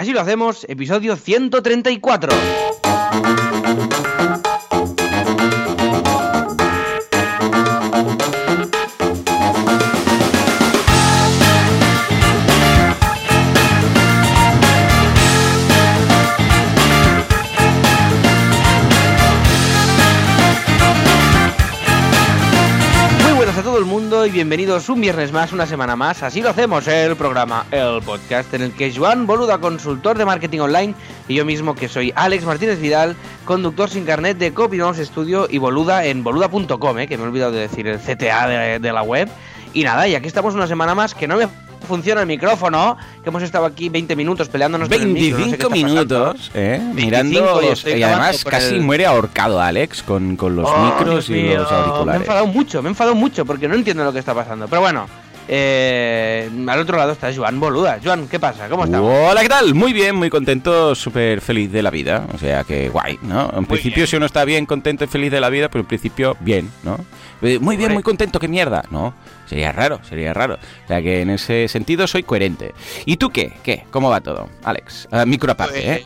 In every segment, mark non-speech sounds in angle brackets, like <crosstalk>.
Así lo hacemos, episodio 134. Bienvenidos un viernes más, una semana más. Así lo hacemos, el programa, el podcast en el que Joan Boluda, consultor de marketing online, y yo mismo que soy Alex Martínez Vidal, conductor sin carnet de Copynotes Studio y Boluda en boluda.com, eh, que me he olvidado de decir el CTA de, de la web. Y nada, y aquí estamos una semana más que no me funciona el micrófono, que hemos estado aquí 20 minutos peleándonos con el micro, no sé 25 minutos, ¿eh? 25 Mirando. y además casi el- muere ahorcado Alex con, con los Oh, micros Dios y mío, los Me he auriculares. enfadado mucho, me he enfadado mucho porque no entiendo lo que está pasando. Pero bueno, eh, al otro lado está Joan Boluda. Joan, ¿qué pasa? ¿Cómo estamos? Hola, ¿qué tal? Muy bien, muy contento, súper feliz de la vida. O sea que guay, ¿no? En principio, bien. si uno está bien, contento y feliz de la vida, pero en principio, bien, ¿no? Eh, Muy bien, muy contento, qué mierda. No, sería raro, sería raro. O sea que en ese sentido soy coherente. ¿Y tú qué? ¿Qué? ¿Cómo va todo, Alex? Ah, micro aparte, ¿eh?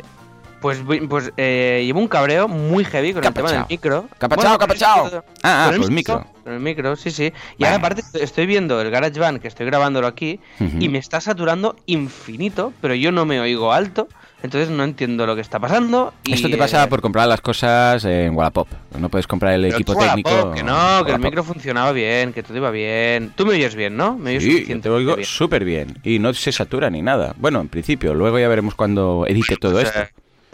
Pues, pues eh, llevo un cabreo muy heavy con ¿Qué ha el tema del micro. ¿Qué ha pasado? ¿Qué ha con el pasado? micro- Ah, ah, con el pues micro. Con el micro, sí, sí. Y ahora aparte estoy- viendo el GarageBand que estoy grabándolo aquí y me está saturando infinito, pero yo no me oigo alto, entonces no entiendo lo que está pasando. Y, Esto te pasa eh, por comprar las cosas en Wallapop. No puedes comprar el equipo Wallapop, técnico. Que no, que el Wallapop. micro funcionaba bien, que todo iba bien. Tú me oyes bien, ¿no? Me oyes Sí, te oigo súper bien. Y no se satura ni nada. Bueno, en principio. Luego ya veremos cuando edite todo O esto.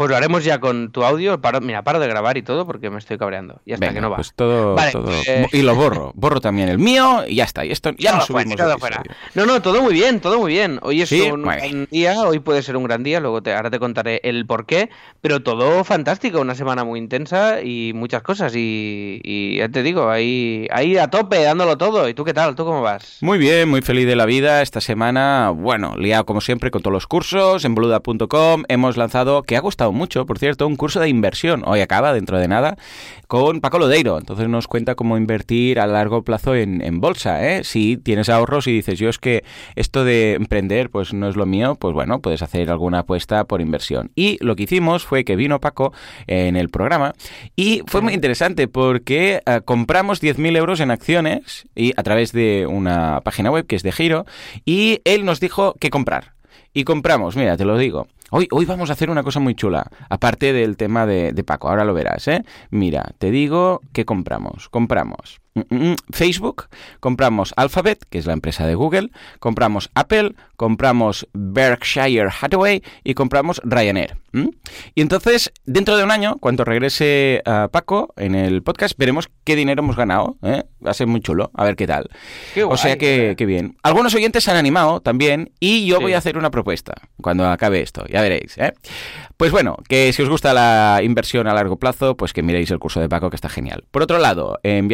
Pues lo haremos ya con tu audio. Paro- mira, paro de grabar y todo porque me estoy cabreando. Y hasta Venga, que no va. pues todo, Vale, todo- eh, Y lo borro. Borro también el mío y ya está. Y esto ya no fuera, subimos todo episodio. fuera. No, no, todo muy bien, todo muy bien. Hoy es Sí, un bien. gran día, hoy puede ser un gran día, luego te, ahora te contaré el por qué, pero todo fantástico, una semana muy intensa y muchas cosas y, y ya te digo, ahí, ahí a tope, dándolo todo. ¿Y tú qué tal? ¿Tú cómo vas? Muy bien, muy feliz de la vida. Esta semana, bueno, liado como siempre con todos los cursos. En boluda.com hemos lanzado, que ha gustado mucho, por cierto, un curso de inversión. Hoy acaba, dentro de nada, con Paco Lodeiro. Entonces nos cuenta cómo invertir a largo plazo en, bolsa. ¿eh? Si tienes ahorros y dices, yo es que esto de emprender pues no es lo mío, pues bueno, puedes hacer alguna apuesta por inversión. Y lo que hicimos fue que vino Paco en el programa y fue muy interesante porque eh, compramos 10.000 euros en acciones y a través de una página web que es de Giro y él nos dijo qué comprar. Y compramos, mira, te lo digo. Hoy, hoy vamos a hacer una cosa muy chula, aparte del tema de, de Paco, ahora lo verás, ¿eh? Mira, te digo que compramos. Compramos Facebook, compramos Alphabet, que es la empresa de Google, compramos Apple, compramos Berkshire Hathaway y compramos Ryanair. Y entonces, dentro de un año, cuando regrese ah, Paco en el podcast, veremos qué dinero hemos ganado. ¿eh? Va a ser muy chulo, a ver qué tal. Qué o sea que, que bien. Algunos oyentes se han animado también y yo Sí. voy a hacer una propuesta cuando acabe esto, ya veréis. ¿eh? Pues bueno, que si os gusta la inversión a largo plazo, pues que miréis el curso de Paco que está genial. Por otro lado, en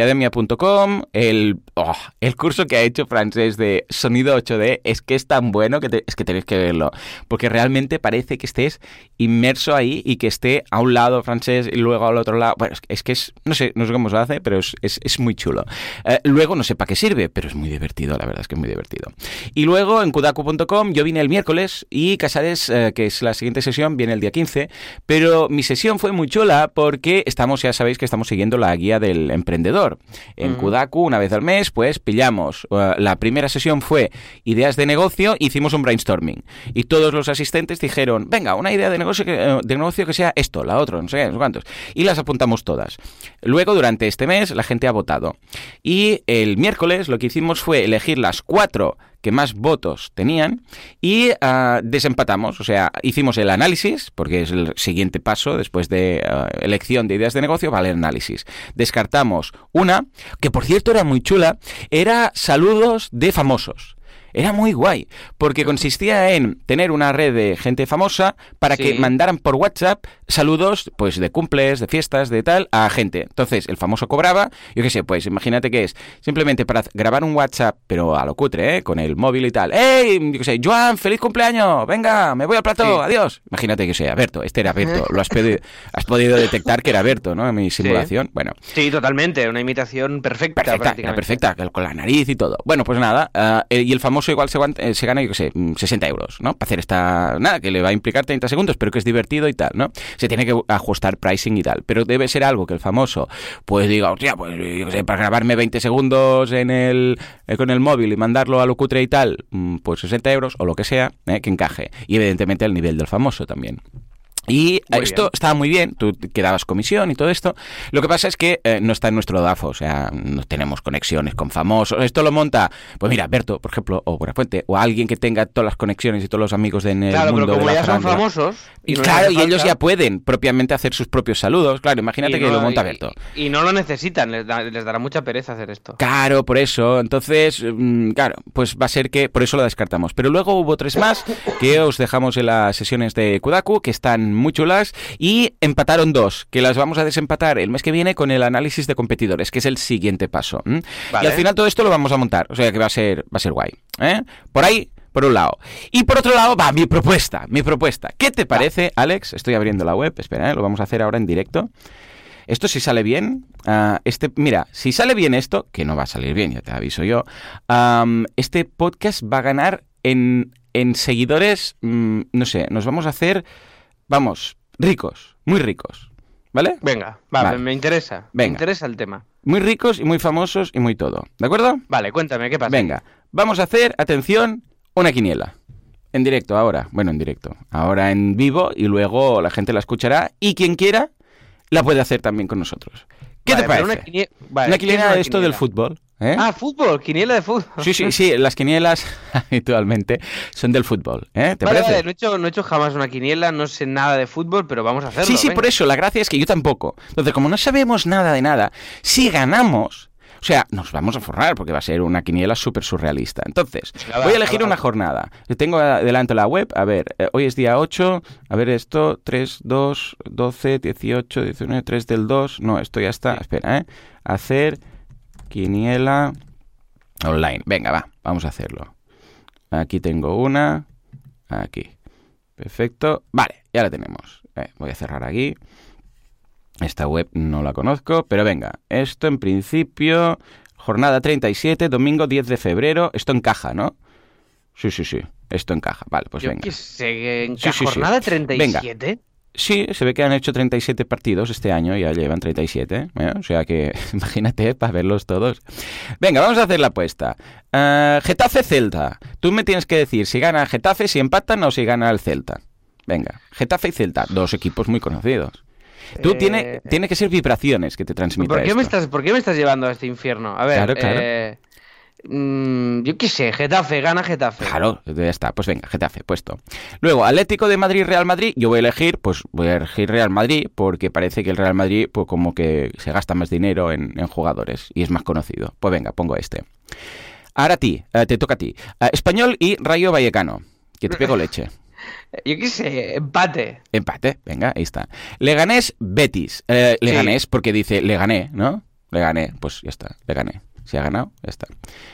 el, oh, el curso que ha hecho francés de sonido 8D es que es tan bueno que es que tenéis que verlo, porque realmente parece que estés inmerso ahí y que esté a un lado francés y luego al otro lado. Bueno, es que es, no sé, no sé cómo se hace, pero es, es- es muy chulo. Eh, luego no sé para qué sirve, pero es muy divertido, la verdad es que es muy divertido. Y luego en kudaku.com yo vine el miércoles y Casares, eh, que es la siguiente sesión, viene el día 15, pero mi sesión fue muy chula porque estamos, ya sabéis que estamos siguiendo la guía del emprendedor. En. Kudaku, una vez al mes, pues pillamos. eh, la primera sesión fue ideas de negocio, hicimos un brainstorming. Y todos los asistentes dijeron, venga, una idea de negocio que, eh, de negocio que sea esto, la otra, no sé, qué, no sé cuántos. Y las apuntamos todas. Luego, durante este mes, la gente ha votado. Y el miércoles lo que hicimos fue elegir las cuatro que más votos tenían y ah, desempatamos, o sea, hicimos el análisis, porque es el siguiente paso después de ah, elección de ideas de negocio, vale análisis. Descartamos una, que por cierto era muy chula, era saludos de famosos. Era muy guay, porque consistía en tener una red de gente famosa para que Sí. mandaran por WhatsApp saludos, pues de cumples, de fiestas, de tal, a gente. Entonces, el famoso cobraba, yo qué sé, pues imagínate que es simplemente para grabar un WhatsApp, pero a lo cutre, ¿eh? Con el móvil y tal. ¡Ey! Yo qué sé, Joan, feliz cumpleaños, venga, me voy al plato, Sí. adiós. Imagínate que sea Berto, este era Berto, lo has, pedi- has podido detectar que era Berto, ¿no? En mi simulación. Bueno, Sí, totalmente, una imitación perfecta. Perfecta, era perfecta, con la nariz y todo. Bueno, pues nada, ah, eh, y el famoso igual eh, se gana, yo qué sé, mm, 60 euros, ¿no? Para hacer esta... Nada, que le va a implicar 30 segundos, pero que es divertido y tal, ¿no? Se tiene que ajustar pricing y tal. Pero debe ser algo que el famoso, pues diga, hostia, pues yo sé, para grabarme 20 segundos en el, eh, con el móvil y mandarlo a lo cutre y tal, mm, pues 60 euros o lo que sea, ¿eh? que encaje. Y evidentemente el nivel del famoso también. Y Muy esto bien. estaba muy bien, tú te dabas comisión y todo esto. Lo que pasa es que eh, no está en nuestro DAFO, o sea, no tenemos conexiones con famosos. Esto lo monta, pues mira, Berto, por ejemplo, o Buenafuente, o alguien que tenga todas las conexiones y todos los amigos de en el Claro, mundo pero como de la ya son famosos. Y no claro, y ellos ya pueden propiamente hacer sus propios saludos. Claro, imagínate y que no- lo monta y- Berto. Y, no lo necesitan, les, da- les dará mucha pereza hacer esto. Claro, por eso. Entonces, mm, claro, pues va a ser que por eso lo descartamos. Pero luego hubo tres más que os dejamos en las sesiones de Kudaku, que están muy chulas, y empataron dos, que las vamos a desempatar el mes que viene con el análisis de competidores, que es el siguiente paso. Y al final todo esto lo vamos a montar, o sea que va a ser, va a ser guay. ¿eh? Por ahí. Por un lado. Y por otro lado, va mi propuesta, mi propuesta. ¿Qué te parece, Alex? Estoy abriendo la web, espera, ¿eh? lo vamos a hacer ahora en directo. Esto si sale bien, ah, este, mira, si sale bien esto, que no va a salir bien, ya te aviso yo, este podcast va a ganar en, en seguidores, mm, no sé, nos vamos a hacer, vamos, ricos, muy ricos, ¿vale? Venga, va, Vale. Me, interesa. Venga. Me interesa el tema. Muy ricos y muy famosos y muy todo, ¿de acuerdo? Vale, cuéntame, ¿qué pasa? Venga, vamos a hacer, atención, una quiniela. En directo ahora, bueno, en directo. Ahora en vivo y luego la gente la escuchará y quien quiera la puede hacer también con nosotros. ¿Qué Vale, te parece? Una, quinie- vale, Una ¿qué es quiniela de esto del fútbol. ¿Eh? Ah, fútbol, quiniela de fútbol. Sí, sí, sí, las quinielas <laughs> habitualmente son del fútbol. ¿eh? ¿Te Vale, parece? vale, no, he hecho, no he hecho jamás una quiniela, no sé nada de fútbol, pero vamos a hacerlo. sí, sí, venga. por eso. La gracia es que yo tampoco. Entonces, como no sabemos nada de nada, si ganamos, o sea, nos vamos a forrar porque va a ser una quiniela súper surrealista. Entonces, va, voy a elegir una jornada. Tengo delante la web. A ver, eh, hoy es día 8. A ver esto. 3, 2, 12, 18, 19, 3 del 2. No, esto ya está. Espera, ¿eh? Hacer quiniela online. Venga, va. Vamos a hacerlo. Aquí tengo una. Aquí. Perfecto. Vale, ya la tenemos. Eh, voy a cerrar aquí. Esta web no la conozco, pero venga. Esto en principio, jornada 37, domingo 10 de febrero. Esto encaja, ¿no? Sí, sí, sí. Esto encaja. Vale, pues Yo venga. qué sé, en Sí, sí, sí. jornada 37. Sí, se ve que han hecho 37 partidos este año, ya llevan 37, ¿eh? o sea que <laughs> imagínate para verlos todos. Venga, vamos a hacer la apuesta. Eh, Getafe Celta. Tú me tienes que decir si gana Getafe, si empatan o si gana el Celta. Venga, Getafe y Celta, dos equipos muy conocidos. Tú Eh, tiene, tiene que ser vibraciones que te transmita ¿Por qué, me esto. estás, ¿Por qué me estás llevando a este infierno? A ver, Claro, claro. eh, mm, yo qué sé, Getafe, gana Getafe. Claro, ya está. Pues venga, Getafe, puesto. Luego, Atlético de Madrid, Real Madrid. Yo voy a elegir, pues voy a elegir Real Madrid porque parece que el Real Madrid, pues como que se gasta más dinero en, en jugadores y es más conocido. Pues venga, pongo este. Ahora a ti, eh, te toca a ti. Eh, Español y Rayo Vallecano. Que te pego <laughs> leche. Yo qué sé, empate. Empate, venga, ahí está. Leganés, Betis. Eh, Leganés, porque dice le gané, ¿no? Le gané, pues ya está, le gané. Si ha ganado, ya está.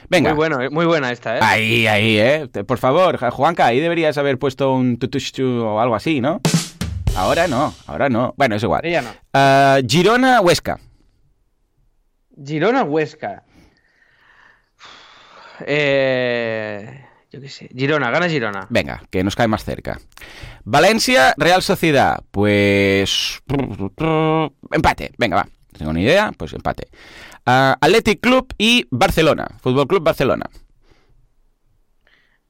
Venga. Muy, bueno, eh, muy buena esta, ¿eh? Ahí, ahí, ¿eh? Por favor, Juanca, ahí deberías haber puesto un tutushtu o algo así, ¿no? Ahora no, ahora no. Bueno, es igual. Ella no. Ah, Girona, Huesca. Girona, Huesca. Eh, yo qué sé. Girona, gana Girona. Venga, que nos cae más cerca. Valencia, Real Sociedad. Pues... Empate, venga, va. No tengo ni idea, pues empate. Ah, Athletic Club y Barcelona. Fútbol Club Barcelona.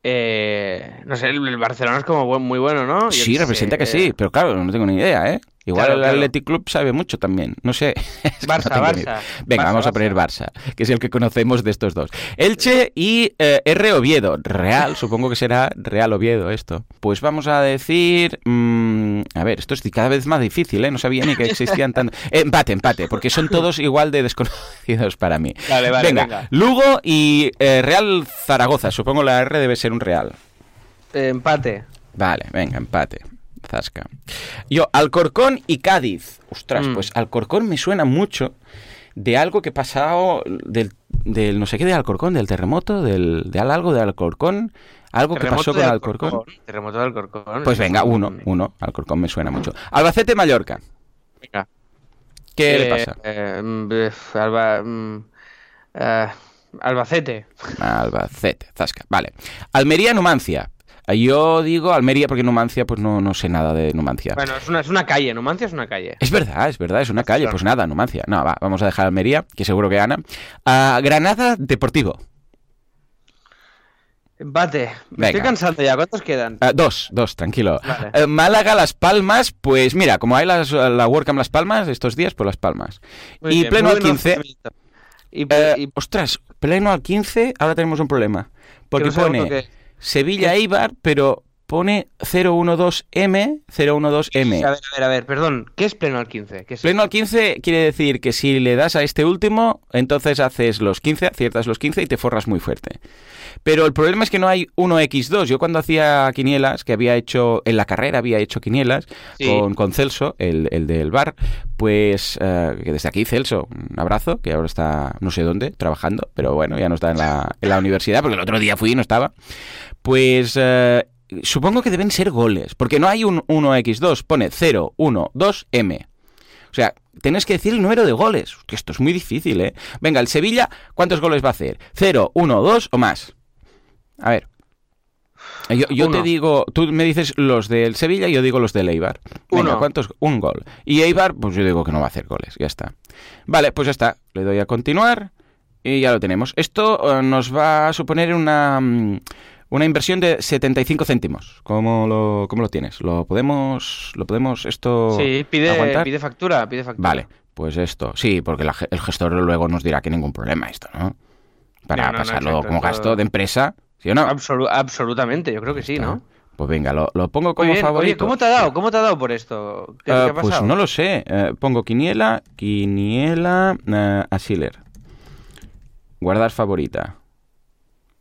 Eh, no sé, el el Barcelona es como muy bueno, ¿no? Yo Sí, representa sé, que sí, pero claro, no tengo ni idea, ¿eh? Igual Claro, el claro. Athletic Club sabe mucho también, no sé. <laughs> Barça, Barça. Venga, Barça, vamos a poner Barça, que es el que conocemos de estos dos. Elche y eh, R Oviedo. Real, <laughs> supongo que será Real Oviedo esto. Pues vamos a decir... mm, a ver, esto es cada vez más difícil, ¿eh? No sabía ni que existían tanto... Eh, <laughs> empate, empate, porque son todos igual de desconocidos para mí. Vale, vale, venga, venga. Lugo y eh, Real Zaragoza. Supongo la R debe ser un Real. Eh, empate. Vale, venga, empate. Zasca. Yo, Alcorcón y Cádiz. Ostras, Mm. pues Alcorcón me suena mucho de algo que ha pasado del, del no sé qué de Alcorcón, del terremoto, del, de algo de Alcorcón, algo que pasó con Alcorcón. Terremoto de Alcorcón. Pues venga, uno, uno. Alcorcón me suena mucho. Albacete, Mallorca. Venga. ¿Qué le Eh, pasa? eh, mm, Alba, mm, eh, Albacete. Albacete, Zasca. Vale. Almería, Numancia. Yo digo Almería porque Numancia, pues no, no sé nada de Numancia. Bueno, es una, es una calle, Numancia es una calle. Es verdad, es verdad, es una calle. Pues nada, Numancia. No, va, vamos a dejar Almería, que seguro que gana. Ah, Granada, Deportivo. Empate. Me estoy Venga. cansando ya. ¿Cuántos quedan? Ah, dos, dos, tranquilo. Vale. Eh, Málaga, Las Palmas, pues mira, como hay las, la WordCamp Las Palmas estos días, pues Las Palmas. Muy y bien, pleno al buen 15. razonamiento. Y, Eh, y- ostras, pleno al 15, ahora tenemos un problema. Porque no pone lo que- Sevilla Eibar, pero pone 012M, 012M. A ver, a ver, a ver, perdón. ¿Qué es pleno al 15? ¿Qué es Pleno al 15 quiere decir que si le das a este último, entonces haces los 15, aciertas los 15 y te forras muy fuerte. Pero el problema es que no hay 1x2. Yo cuando hacía quinielas, que había hecho, en la carrera había hecho quinielas Sí. con, con Celso, el, el del bar, pues eh, que desde aquí Celso, un abrazo, que ahora está no sé dónde, trabajando, pero bueno, ya no está en la, en la universidad, porque el otro día fui y no estaba. Pues eh, supongo que deben ser goles, porque no hay un 1x2, pone 0, 1, 2, M. O sea, tenés que decir el número de goles, que esto es muy difícil, ¿eh? Venga, el Sevilla, ¿cuántos goles va a hacer? ¿0, 1, 2 o más? A ver. Eh, Yo, yo te digo, tú me dices los del Sevilla y yo digo los del Eibar. Venga, Uno. ¿cuántos? Un gol. Y Eibar, pues yo digo que no va a hacer goles, ya está. Vale, pues ya está. Le doy a continuar y ya lo tenemos. Esto eh, nos va a suponer una, mm, una inversión de 75 céntimos. ¿Cómo lo, cómo lo tienes? ¿Lo podemos, lo podemos esto Sí, pide, aguantar? pide factura, pide factura. Vale, pues esto, sí, porque la el gestor luego nos dirá que ningún problema esto, ¿no? Para No, no, no, pasarlo exacto, como gasto de empresa, ¿sí o no? Absolu- absolutamente, yo creo que sí, ¿no? Pues venga, lo, lo pongo como bien. favorito. Oye, ¿cómo te ha dado? ¿Cómo te ha dado por esto? ¿Qué, Eh, qué ha pasado? pues no lo sé. Eh, pongo quiniela, quiniela, Schiller. Guardar favorita.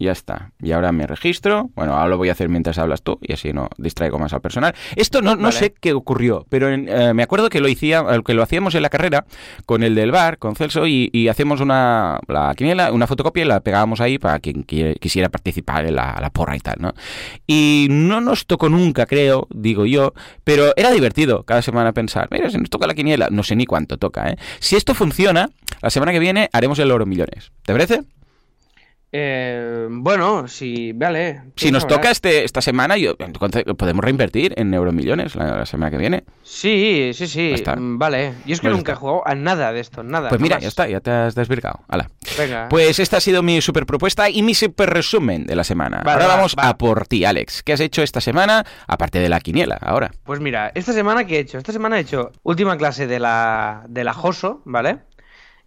Ya está. Y ahora me registro. Bueno, ahora lo voy a hacer mientras hablas tú y así no distraigo más al personal. Esto no, no Vale. sé qué ocurrió, pero en- eh, me acuerdo que lo, hacía, eh, que lo hacíamos en la carrera con el del bar, con Celso, y, y hacíamos una la quiniela, una fotocopia y la pegábamos ahí para quien qui- quisiera participar en la, la porra y tal, ¿no? Y no nos tocó nunca, creo, digo yo, pero era divertido cada semana pensar, mira, si nos toca la quiniela, no sé ni cuánto toca, ¿eh? Si esto funciona, la semana que viene haremos el oro millones. ¿Te parece? Eh, bueno, si, vale. Si nos sabrás. toca este, esta semana, yo, podemos reinvertir en euromillones la, la semana que viene. Sí, sí, sí. Mm, Vale. Yo es que Pues nunca está. he jugado a nada de esto, nada. Pues mira, ya está, ya te has desvirgado. Hala. Venga. Pues esta ha sido mi super propuesta y mi super resumen de la semana. Vale, ahora va, vamos va. a por ti, Alex. ¿Qué has hecho esta semana, aparte de la quiniela, ahora? Pues mira, esta semana ¿qué he hecho? Esta semana he hecho última clase de la, de la JOSO, ¿vale?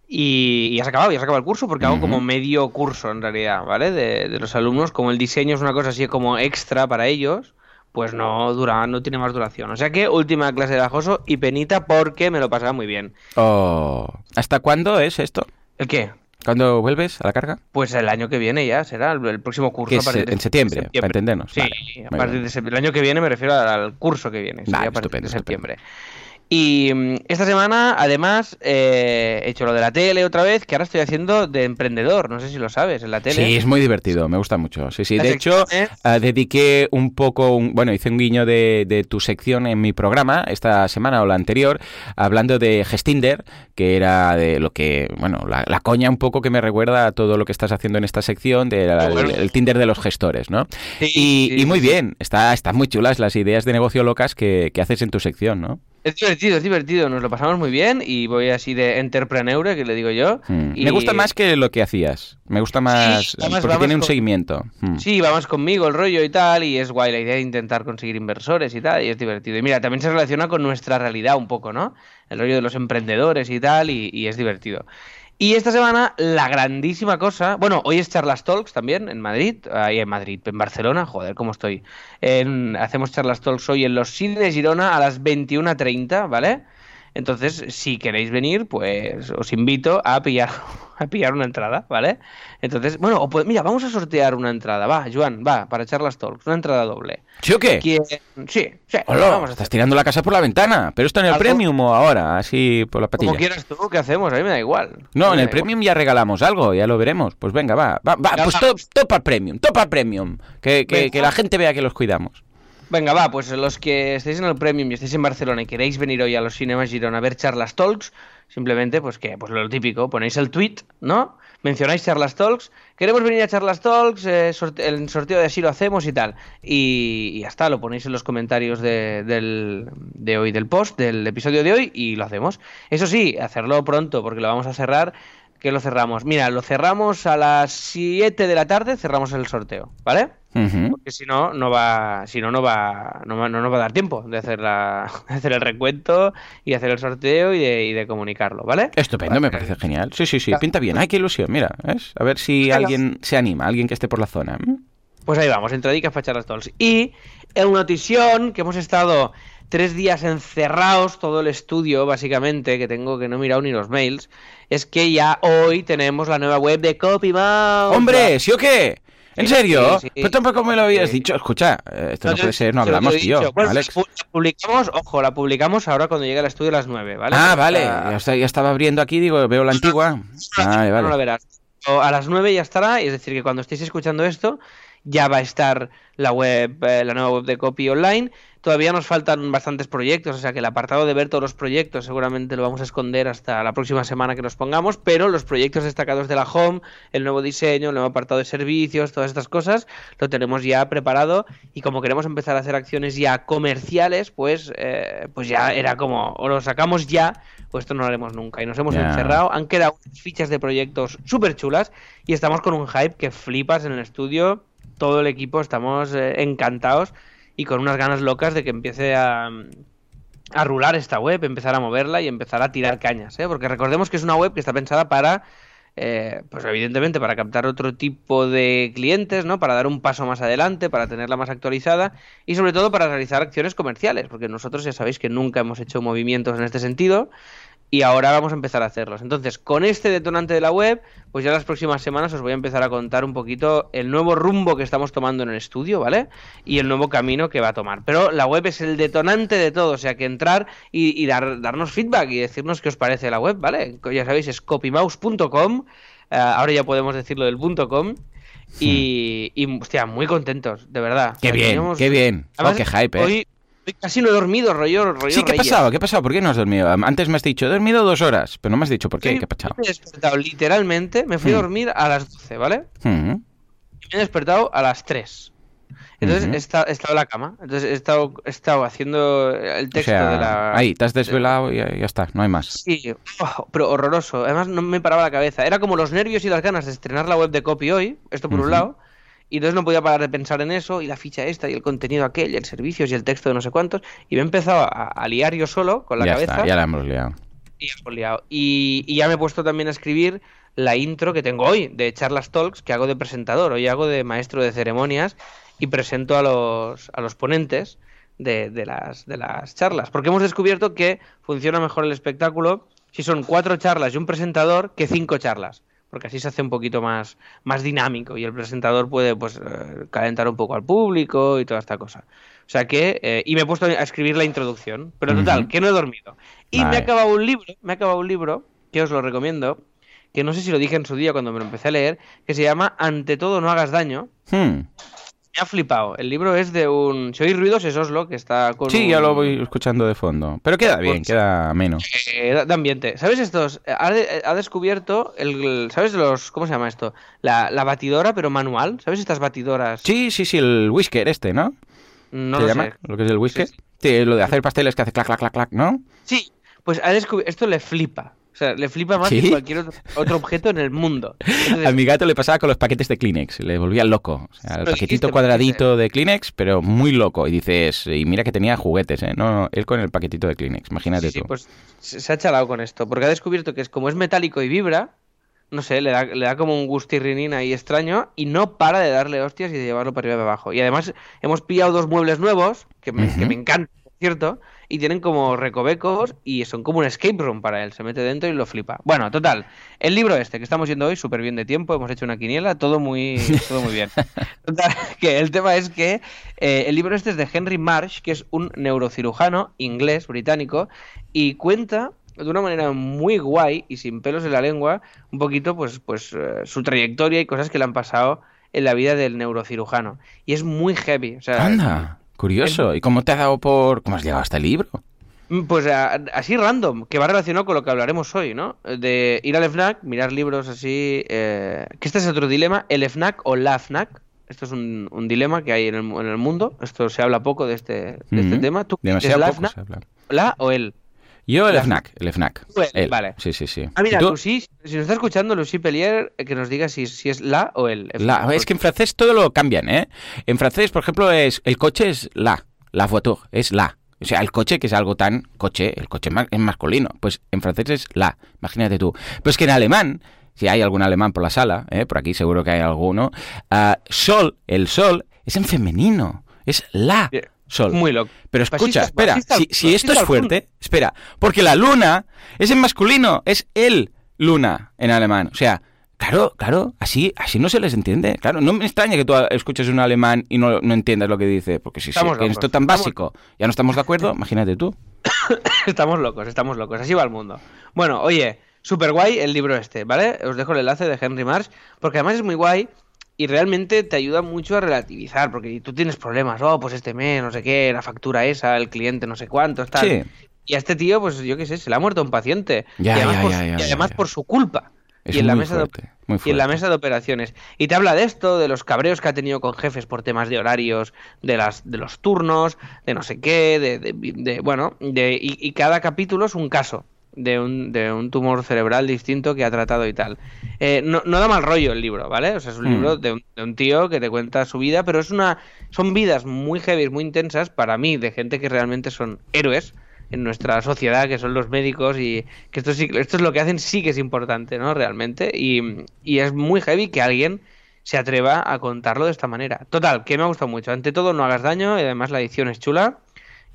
Y, y ya se ha acabado, ya se ha acabado el curso porque hago Ujú. como medio curso en realidad, ¿vale? De, de los alumnos, como el diseño es una cosa así como extra para ellos, pues no dura, no tiene más duración. O sea que última clase de la JOSO y penita porque me lo pasaba muy bien. Oh, ¿Hasta cuándo es esto? ¿El qué? ¿Cuándo vuelves a la carga? Pues el año que viene ya será el, el próximo curso. A de en septiembre, para entendernos. Sí, Vale, a partir de septiembre. El año que viene me refiero al, al curso que viene, Vale, a partir estupendo, de estupendo. Y mm, esta semana, además, eh, he hecho lo de la tele otra vez, que ahora estoy haciendo de emprendedor, no sé si lo sabes, en la tele. Sí, es muy divertido, me gusta mucho. Sí, sí. De hecho, eh, dediqué un poco, un- bueno, hice un guiño de, de tu sección en mi programa esta semana o la anterior, hablando de Gestinder, que era de lo que, bueno, la, la coña un poco que me recuerda a todo lo que estás haciendo en esta sección, del Bueno. el, Tinder de los gestores, ¿no? Sí, Y, sí, y muy bien, está, están muy chulas las ideas de negocio locas que, que haces en tu sección, ¿no? Es divertido, es divertido, nos lo pasamos muy bien y voy así de entrepreneur, que le digo yo. Mm. y- Me gusta más que lo que hacías. Me gusta más además porque vamos tiene un con- seguimiento. Mm. Sí, va más conmigo el rollo y tal, y es guay la idea de intentar conseguir inversores y tal, y es divertido. Y mira, también se relaciona con nuestra realidad un poco, ¿no? El rollo de los emprendedores y tal, y, y es divertido. Y esta semana, la grandísima cosa, bueno, hoy es Charlas Talks también en Madrid, ahí en Madrid, en Barcelona, joder, cómo estoy. En- hacemos Charlas Talks hoy en los cines Girona a las 21.30, ¿vale? Entonces, si queréis venir, pues os invito a pillar, <laughs> a pillar una entrada, ¿vale? Entonces, bueno, o pues, mira, vamos a sortear una entrada. Va, Joan, va, para echar las talks, una entrada doble. ¿Sí o qué? ¿Quién? Sí, sí, Hola, vamos a estás tirando la casa por la ventana. ¿Pero esto en el Algo- Premium o ahora? Así por la patilla. Como quieras tú, ¿qué hacemos? A mí me da igual. No, en el igual. Premium ya regalamos algo, ya lo veremos. Pues venga, va. va, va, pues va. top, top al Premium, top al Premium. Que, que- que la gente vea que los cuidamos. Venga, va, pues los que estéis en el Premium y estéis en Barcelona y queréis venir hoy a los cinemas Girona a ver charlas talks, simplemente, pues que, pues lo típico, ponéis el tweet, ¿no? Mencionáis charlas talks, queremos venir a charlas talks, eh, el sorteo de así lo hacemos y tal. Y, y ya está, lo ponéis en los comentarios de, del, de hoy, del post, del episodio de hoy, y lo hacemos. Eso sí, hacerlo pronto, porque lo vamos a cerrar que lo cerramos. Mira, lo cerramos a las 7 de la tarde, cerramos el sorteo, ¿vale? Porque si no, no va, si no, no va, no, va- no nos va a dar tiempo de hacer la, <laughs> de hacer el recuento y hacer el sorteo y de, y de comunicarlo, ¿vale? Estupendo, me parece genial. Sí, sí, sí, pinta bien. Ay, qué ilusión, mira, ¿ves? A ver si alguien se anima, alguien que esté por la zona. Pues ahí vamos, entradicas para echar las talks. Y en notición, que hemos estado tres días encerrados, todo el estudio, básicamente, que tengo que no he mirado ni los mails, es que ya hoy tenemos la nueva web de CopyMouse. ¡Hombre! ¿Sí o qué? ¿En serio? sí, sí. Pero tampoco me lo habías Sí. dicho. Escucha, esto no, puede ser, no hablamos, tío. dicho. Bueno, Alex. pu- la publicamos, ojo, la publicamos ahora cuando llegue al estudio a las 9, ¿vale? Ah, vale. Ya, está- ya estaba abriendo aquí, digo, veo la <laughs> antigua. Vale, No vale. verás. A las 9 ya estará, es decir, que cuando estéis escuchando esto, ya va a estar la web, eh, la nueva web de Copy Online. Todavía nos faltan bastantes proyectos, o sea que el apartado de ver todos los proyectos seguramente lo vamos a esconder hasta la próxima semana que nos pongamos, pero los proyectos destacados de la home, el nuevo diseño, el nuevo apartado de servicios, todas estas cosas, lo tenemos ya preparado y como queremos empezar a hacer acciones ya comerciales, pues, eh, pues ya era como, o lo sacamos ya, o esto no lo haremos nunca. Y nos hemos encerrado, han quedado fichas de proyectos súper chulas y estamos con un hype que flipas en el estudio. Todo el equipo estamos eh, encantados y con unas ganas locas de que empiece a, a rular esta web, empezar a moverla y empezar a tirar cañas, ¿eh? porque recordemos que es una web que está pensada para, eh, pues evidentemente para captar otro tipo de clientes, ¿no? Para dar un paso más adelante, para tenerla más actualizada y sobre todo para realizar acciones comerciales, porque nosotros ya sabéis que nunca hemos hecho movimientos en este sentido y ahora vamos a empezar a hacerlos. Entonces, con este detonante de la web, pues ya las próximas semanas os voy a empezar a contar un poquito el nuevo rumbo que estamos tomando en el estudio, ¿vale? Y el nuevo camino que va a tomar. Pero la web es el detonante de todo, o sea que entrar y, y dar, darnos feedback y decirnos qué os parece la web, ¿vale? Ya sabéis, es copymouse.com, eh, ahora ya podemos decirlo del punto .com. Y, y, hostia, muy contentos, de verdad. Hmm. Qué O sea, bien, teníamos- qué bien. Oh, qué hype, ¿eh? Hoy casi no he dormido, rollo, rollo Sí, ¿qué ha pasado? ¿Qué ha pasado? ¿Por qué no has dormido? Antes me has dicho, he dormido dos horas, pero no me has dicho por qué. Sí, ¿Qué ha pasado? Me he despertado literalmente, me fui a Hmm. dormir a las 12, ¿vale? Mm. Y me he despertado a las 3. Entonces Ujú. he, estado, he estado en la cama. Entonces he estado, he estado haciendo el O texto sea, de la. ahí, te has desvelado y ya, está, no hay más. Sí, oh, pero horroroso. Además no me paraba la cabeza. Era como los nervios y las ganas de estrenar la web de copy hoy, esto por un lado. Y entonces no podía parar de pensar en eso, y la ficha esta, y el contenido aquel, y el servicios, y el texto de no sé cuántos. Y me he empezado a, a liar yo solo, con la ya cabeza. está, ya la hemos liado. Y, hemos liado. Y, y ya me he puesto también a escribir la intro que tengo hoy de Charlas Talks, que hago de presentador. Hoy hago de maestro de ceremonias y presento a los, a los ponentes de, de las, de las charlas. Porque hemos descubierto que funciona mejor el espectáculo si son cuatro charlas y un presentador que cinco charlas. Porque así se hace un poquito más, más dinámico y el presentador puede pues eh, calentar un poco al público y toda esta cosa. O sea que, eh, y me he puesto a escribir la introducción. Pero total, que no he dormido. Y me ha acabado un libro, me ha acabado un libro, que os lo recomiendo, que no sé si lo dije en su día cuando me lo empecé a leer, que se llama Ante todo no hagas daño. Hmm. Me ha flipado. El libro es de un... Si oís ruidos es Oslo, que está con Sí, un- ya lo voy escuchando de fondo. Pero queda bien, Pues- queda menos. eh, de ambiente. ¿Sabes estos? Ha, de- ha descubierto el... ¿Sabes los... ¿Cómo se llama esto? La, la batidora, pero manual. ¿Sabes estas batidoras? Sí, sí, sí, el whisker este, ¿no? No ¿Se lo llama? sé. ¿Lo que es el whisker? Sí, Sí, lo de hacer pasteles que hace clac, clac, clac, clac, ¿no? Sí, pues ha descubierto... Esto le flipa. O sea, le flipa más ¿Sí? que cualquier otro, otro objeto en el mundo. Entonces, <laughs> A mi gato le pasaba con los paquetes de Kleenex, le volvía loco. O sea, el paquetito cuadradito de Kleenex, pero muy loco. Y dices, y mira que tenía juguetes, ¿eh? No, no, él con el paquetito de Kleenex, imagínate Sí, sí, tú. pues se ha chalado con esto, porque ha descubierto que es como es metálico y vibra, no sé, le da, le da como un gustirrinín ahí extraño y no para de darle hostias y de llevarlo para arriba y para abajo. Y además hemos pillado dos muebles nuevos, que me, que me encantan, por cierto, y tienen como recovecos y son como un escape room para él, se mete dentro y lo flipa. Bueno, total, el libro este que estamos yendo hoy, súper bien de tiempo, hemos hecho una quiniela, todo muy, <laughs> todo muy bien. Total, que el tema es que eh, el libro este es de Henry Marsh, que es un neurocirujano inglés, británico, y cuenta de una manera muy guay y sin pelos en la lengua un poquito pues, pues eh, su trayectoria y cosas que le han pasado en la vida del neurocirujano. Y es muy heavy. O sea, Anda. Curioso. ¿Y cómo te ha dado por... ¿Cómo has llegado a este libro? Mm, Pues a- así random, que va relacionado con lo que hablaremos hoy, ¿no? De ir al FNAC, mirar libros así. eh, que este es otro dilema, el FNAC o la FNAC. Esto es un, un dilema que hay en el, en el mundo. Esto se habla poco de este, de este tema. ¿Tú Demasiado la poco FNAC, se habla. la o él? Yo el FNAC, el FNAC. El, Él. vale. Sí, sí, sí. Ah, mira. Lucy, si nos está escuchando, Lucy Pellier, eh, que nos diga si, si es la o el. La- es que en francés todo lo cambian, ¿eh? En francés, por ejemplo, es el coche es la, la voiture, es la. O sea, el coche, que es algo tan coche, el coche es masculino. Pues en francés es la, imagínate tú. Pero es que en alemán, si hay algún alemán por la sala, ¿eh? por aquí seguro que hay alguno, ah, sol, el sol, es en femenino, es la. Sol. Muy loco. Pero escucha, Fascista- espera, fascista- si, si esto es fuerte, espera, porque la luna es en masculino, es el luna en alemán. O sea, claro, claro, así, así no se les entiende. Claro, no me extraña que tú escuches un alemán y no, no entiendas lo que dice, porque si, Estamos locos, esto tan estamos- básico ya no estamos de acuerdo, <coughs> imagínate tú. <coughs> Estamos locos, estamos locos. Así va el mundo. Bueno, oye, súper guay el libro este, ¿vale? Os dejo el enlace de Henry Marsh, porque además es muy guay y realmente te ayuda mucho a relativizar, porque tú tienes problemas, oh, pues este mes, no sé qué, la factura esa, el cliente no sé cuánto, tal. Sí. Y a este tío, pues yo qué sé, se le ha muerto un paciente. Ya, y además, ya, por, ya, y además por su culpa. Es y en la muy mesa de fuerte, muy y en la mesa de operaciones. Y te habla de esto, de los cabreos que ha tenido con jefes por temas de horarios, de las, de los turnos, de no sé qué, de, de- de- bueno, de, y, y cada capítulo es un caso de un, de un tumor cerebral distinto que ha tratado y tal. Eh, no, no da mal rollo el libro, ¿vale? O sea, es un Mm. libro de un, de un tío que te cuenta su vida, pero es una, son vidas muy heavy, muy intensas para mí, de gente que realmente son héroes en nuestra sociedad, que son los médicos y que esto, sí, esto es lo que hacen, sí que es importante, ¿no? Realmente. Y, y es muy heavy que alguien se atreva a contarlo de esta manera. Total, que me ha gustado mucho. Ante todo, no hagas daño y además la edición es chula.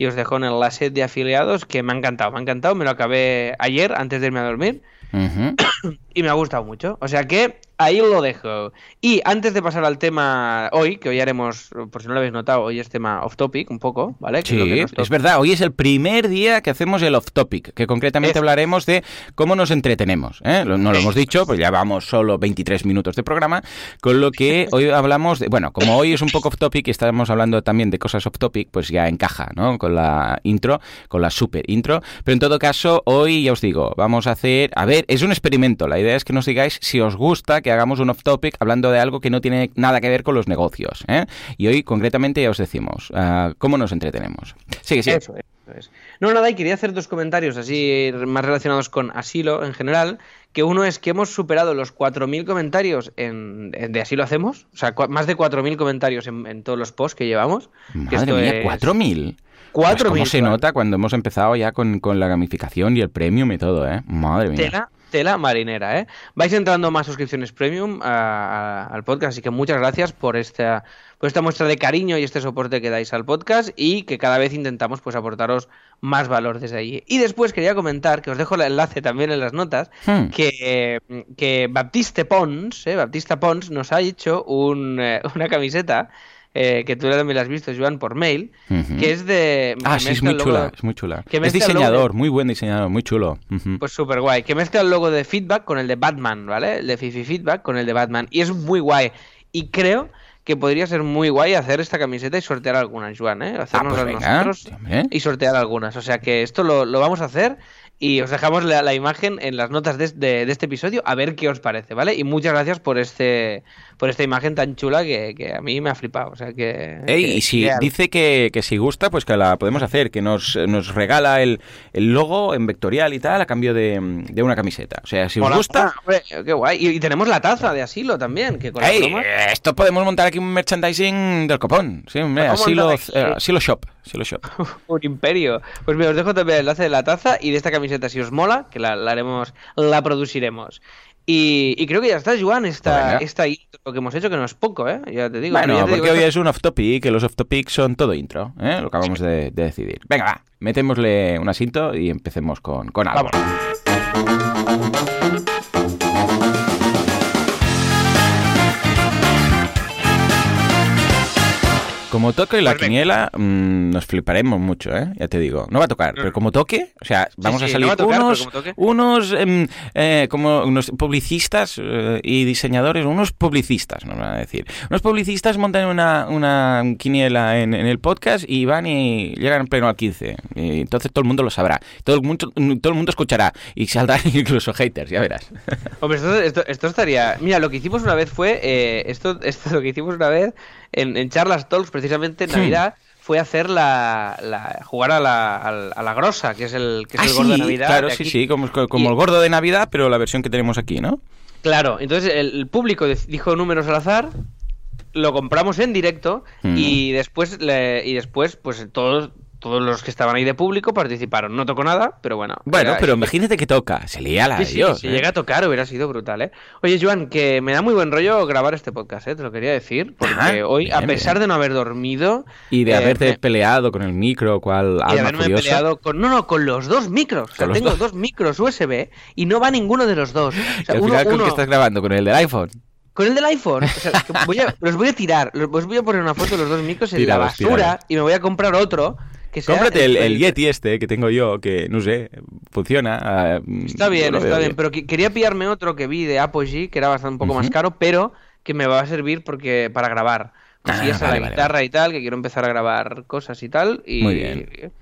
Y os dejo en el enlace de afiliados que me ha encantado, me ha encantado. Me lo acabé ayer antes de irme a dormir. <coughs> y me ha gustado mucho. O sea que ahí lo dejo. Y antes de pasar al tema hoy, que hoy haremos, por si no lo habéis notado, hoy es tema off topic un poco, ¿vale? Sí, que es, verdad. Hoy es el primer día que hacemos el off-topic, que concretamente hablaremos de cómo nos entretenemos. ¿eh? No lo hemos dicho, pues ya vamos solo 23 minutos de programa, con lo que <laughs> hoy hablamos de... Bueno, como hoy es un poco off-topic y estamos hablando también de cosas off-topic, pues ya encaja, ¿no? Con la intro, con la super intro. Pero en todo caso, hoy ya os digo, vamos a hacer... A ver, es un experimento. La idea es que nos digáis si os gusta que hagamos un off-topic hablando de algo que no tiene nada que ver con los negocios. ¿eh? Y hoy concretamente ya os decimos ah, cómo nos entretenemos. Sigue, sigue. Eso es, eso es. No, nada, y quería hacer dos comentarios así más relacionados con asilo en general. Que uno es que hemos superado los 4.000 comentarios en, en de Así lo hacemos. O sea, más de 4.000 comentarios en, en todos los posts que llevamos. que Madre esto mía, es- 4.000. 4.000, Pues ¿Cómo se nota cuando hemos empezado ya con, con la gamificación y el premium y todo, eh? Madre mía. Tela, tela marinera, ¿eh? Vais entrando más suscripciones premium al podcast, así que muchas gracias por esta, por esta muestra de cariño y este soporte que dais al podcast y que cada vez intentamos pues aportaros más valor desde allí. Y después quería comentar, que os dejo el enlace también en las notas, Hmm. que, que Baptiste Pons, ¿eh? Baptista Pons nos ha hecho un, eh, <laughs> una camiseta eh, que tú también la has visto, Joan, por mail, que es de... Ah, sí, es muy chula, es muy chula. que Es de- diseñador, muy buen diseñador, muy chulo. Pues súper guay. Que mezcla el logo de Feedback con el de Batman, ¿vale? El de Fifi Feedback con el de Batman. Y es muy guay. Y creo que podría ser muy guay hacer esta camiseta y sortear algunas, Juan, ¿eh? Ah, Hacernos pues venga, nosotros y sortear algunas. O sea que esto lo, lo vamos a hacer y os dejamos la, la imagen en las notas de, de- de este episodio a ver qué os parece, ¿vale? Y muchas gracias por este por esta imagen tan chula que, que a mí me ha flipado. O sea que... Ey, que- y si que- dice que, que si gusta, pues que la podemos hacer, que nos, nos regala el, el logo en vectorial y tal a cambio de, de una camiseta. O sea, si os gusta, hombre, qué guay. Y, y tenemos la taza de asilo también, que con ¡Ey! eh, Esto podemos montar aquí un merchandising del copón. Sí, hombre, Vamos a así lo, montar aquí. eh, así lo shop. Así lo shop. <laughs> Un imperio. Pues mira, os dejo también el enlace de la taza y de esta camiseta si os mola, que la, la haremos, la produciremos. Y, y creo que ya está, Joan, esta, esta intro que hemos hecho, que no es poco, ¿eh? Ya te digo. Bueno, te porque digo, hoy es un off-topic, que los off-topics son todo intro, ¿eh? lo que acabamos de, de decidir. Venga, va, metémosle un asinto y empecemos con, con algo. Vámonos. Como toque la Pues venga. quiniela, mm, nos fliparemos mucho, ¿eh? Ya te digo. No va a tocar, pero como toque, o sea, vamos sí, a no salir va a tocar, pero unos, como unos em, eh, como unos publicistas eh, y diseñadores, unos publicistas, nos van a decir. Unos publicistas montan una, una quiniela en, en el podcast y van y llegan en pleno al 15. Y entonces todo el mundo lo sabrá. Todo el mundo, todo el mundo escuchará. Y saldrán <laughs> incluso haters, ya verás. Hombre, esto, esto, esto estaría. Mira, lo que hicimos una vez fue. eh, esto, esto lo que hicimos una vez en, en Charlas Talks, precisamente en Hmm. Navidad, fue hacer la, la- jugar a la, a la grosa, que es el, que es Ah, el gordo de Navidad. claro, de sí, sí, como, como Y- el gordo de Navidad, pero la versión que tenemos aquí, ¿no? Claro, entonces el, el público dijo números al azar, lo compramos en directo Mm. y después le- y después pues todos todos los que estaban ahí de público participaron. No tocó nada, pero bueno. Bueno, pero imagínate que toca. Se lía la Sí, de sí, Dios. si ¿eh? llega a tocar hubiera sido brutal, ¿eh? Oye, Joan, que me da muy buen rollo grabar este podcast, ¿eh? Te lo quería decir, porque Ah, hoy, a pesar bien. de no haber dormido... Y de eh, haberte me- peleado con el micro, cual y de alma haberme curiosa. peleado con... No, no, con los dos micros. O sea, tengo dos. dos. micros USB y no va ninguno de los dos. O <laughs> sea, al uno- final, ¿con uno- qué estás grabando? ¿Con el del iPhone? Con el del iPhone. O sea, voy a- los voy a tirar. Los, os voy a poner una foto de los dos micros en la basura y me voy a comprar otro que sea... Cómprate el, el Yeti este que tengo yo, que no sé, funciona. ah, Está yo bien, está bien, pero que- quería pillarme otro que vi de Apogee, que era bastante un poco más caro, pero que me va a servir porque para grabar Ah, a la vale, vale, guitarra y tal, que quiero empezar a grabar cosas y tal. Y, Muy bien.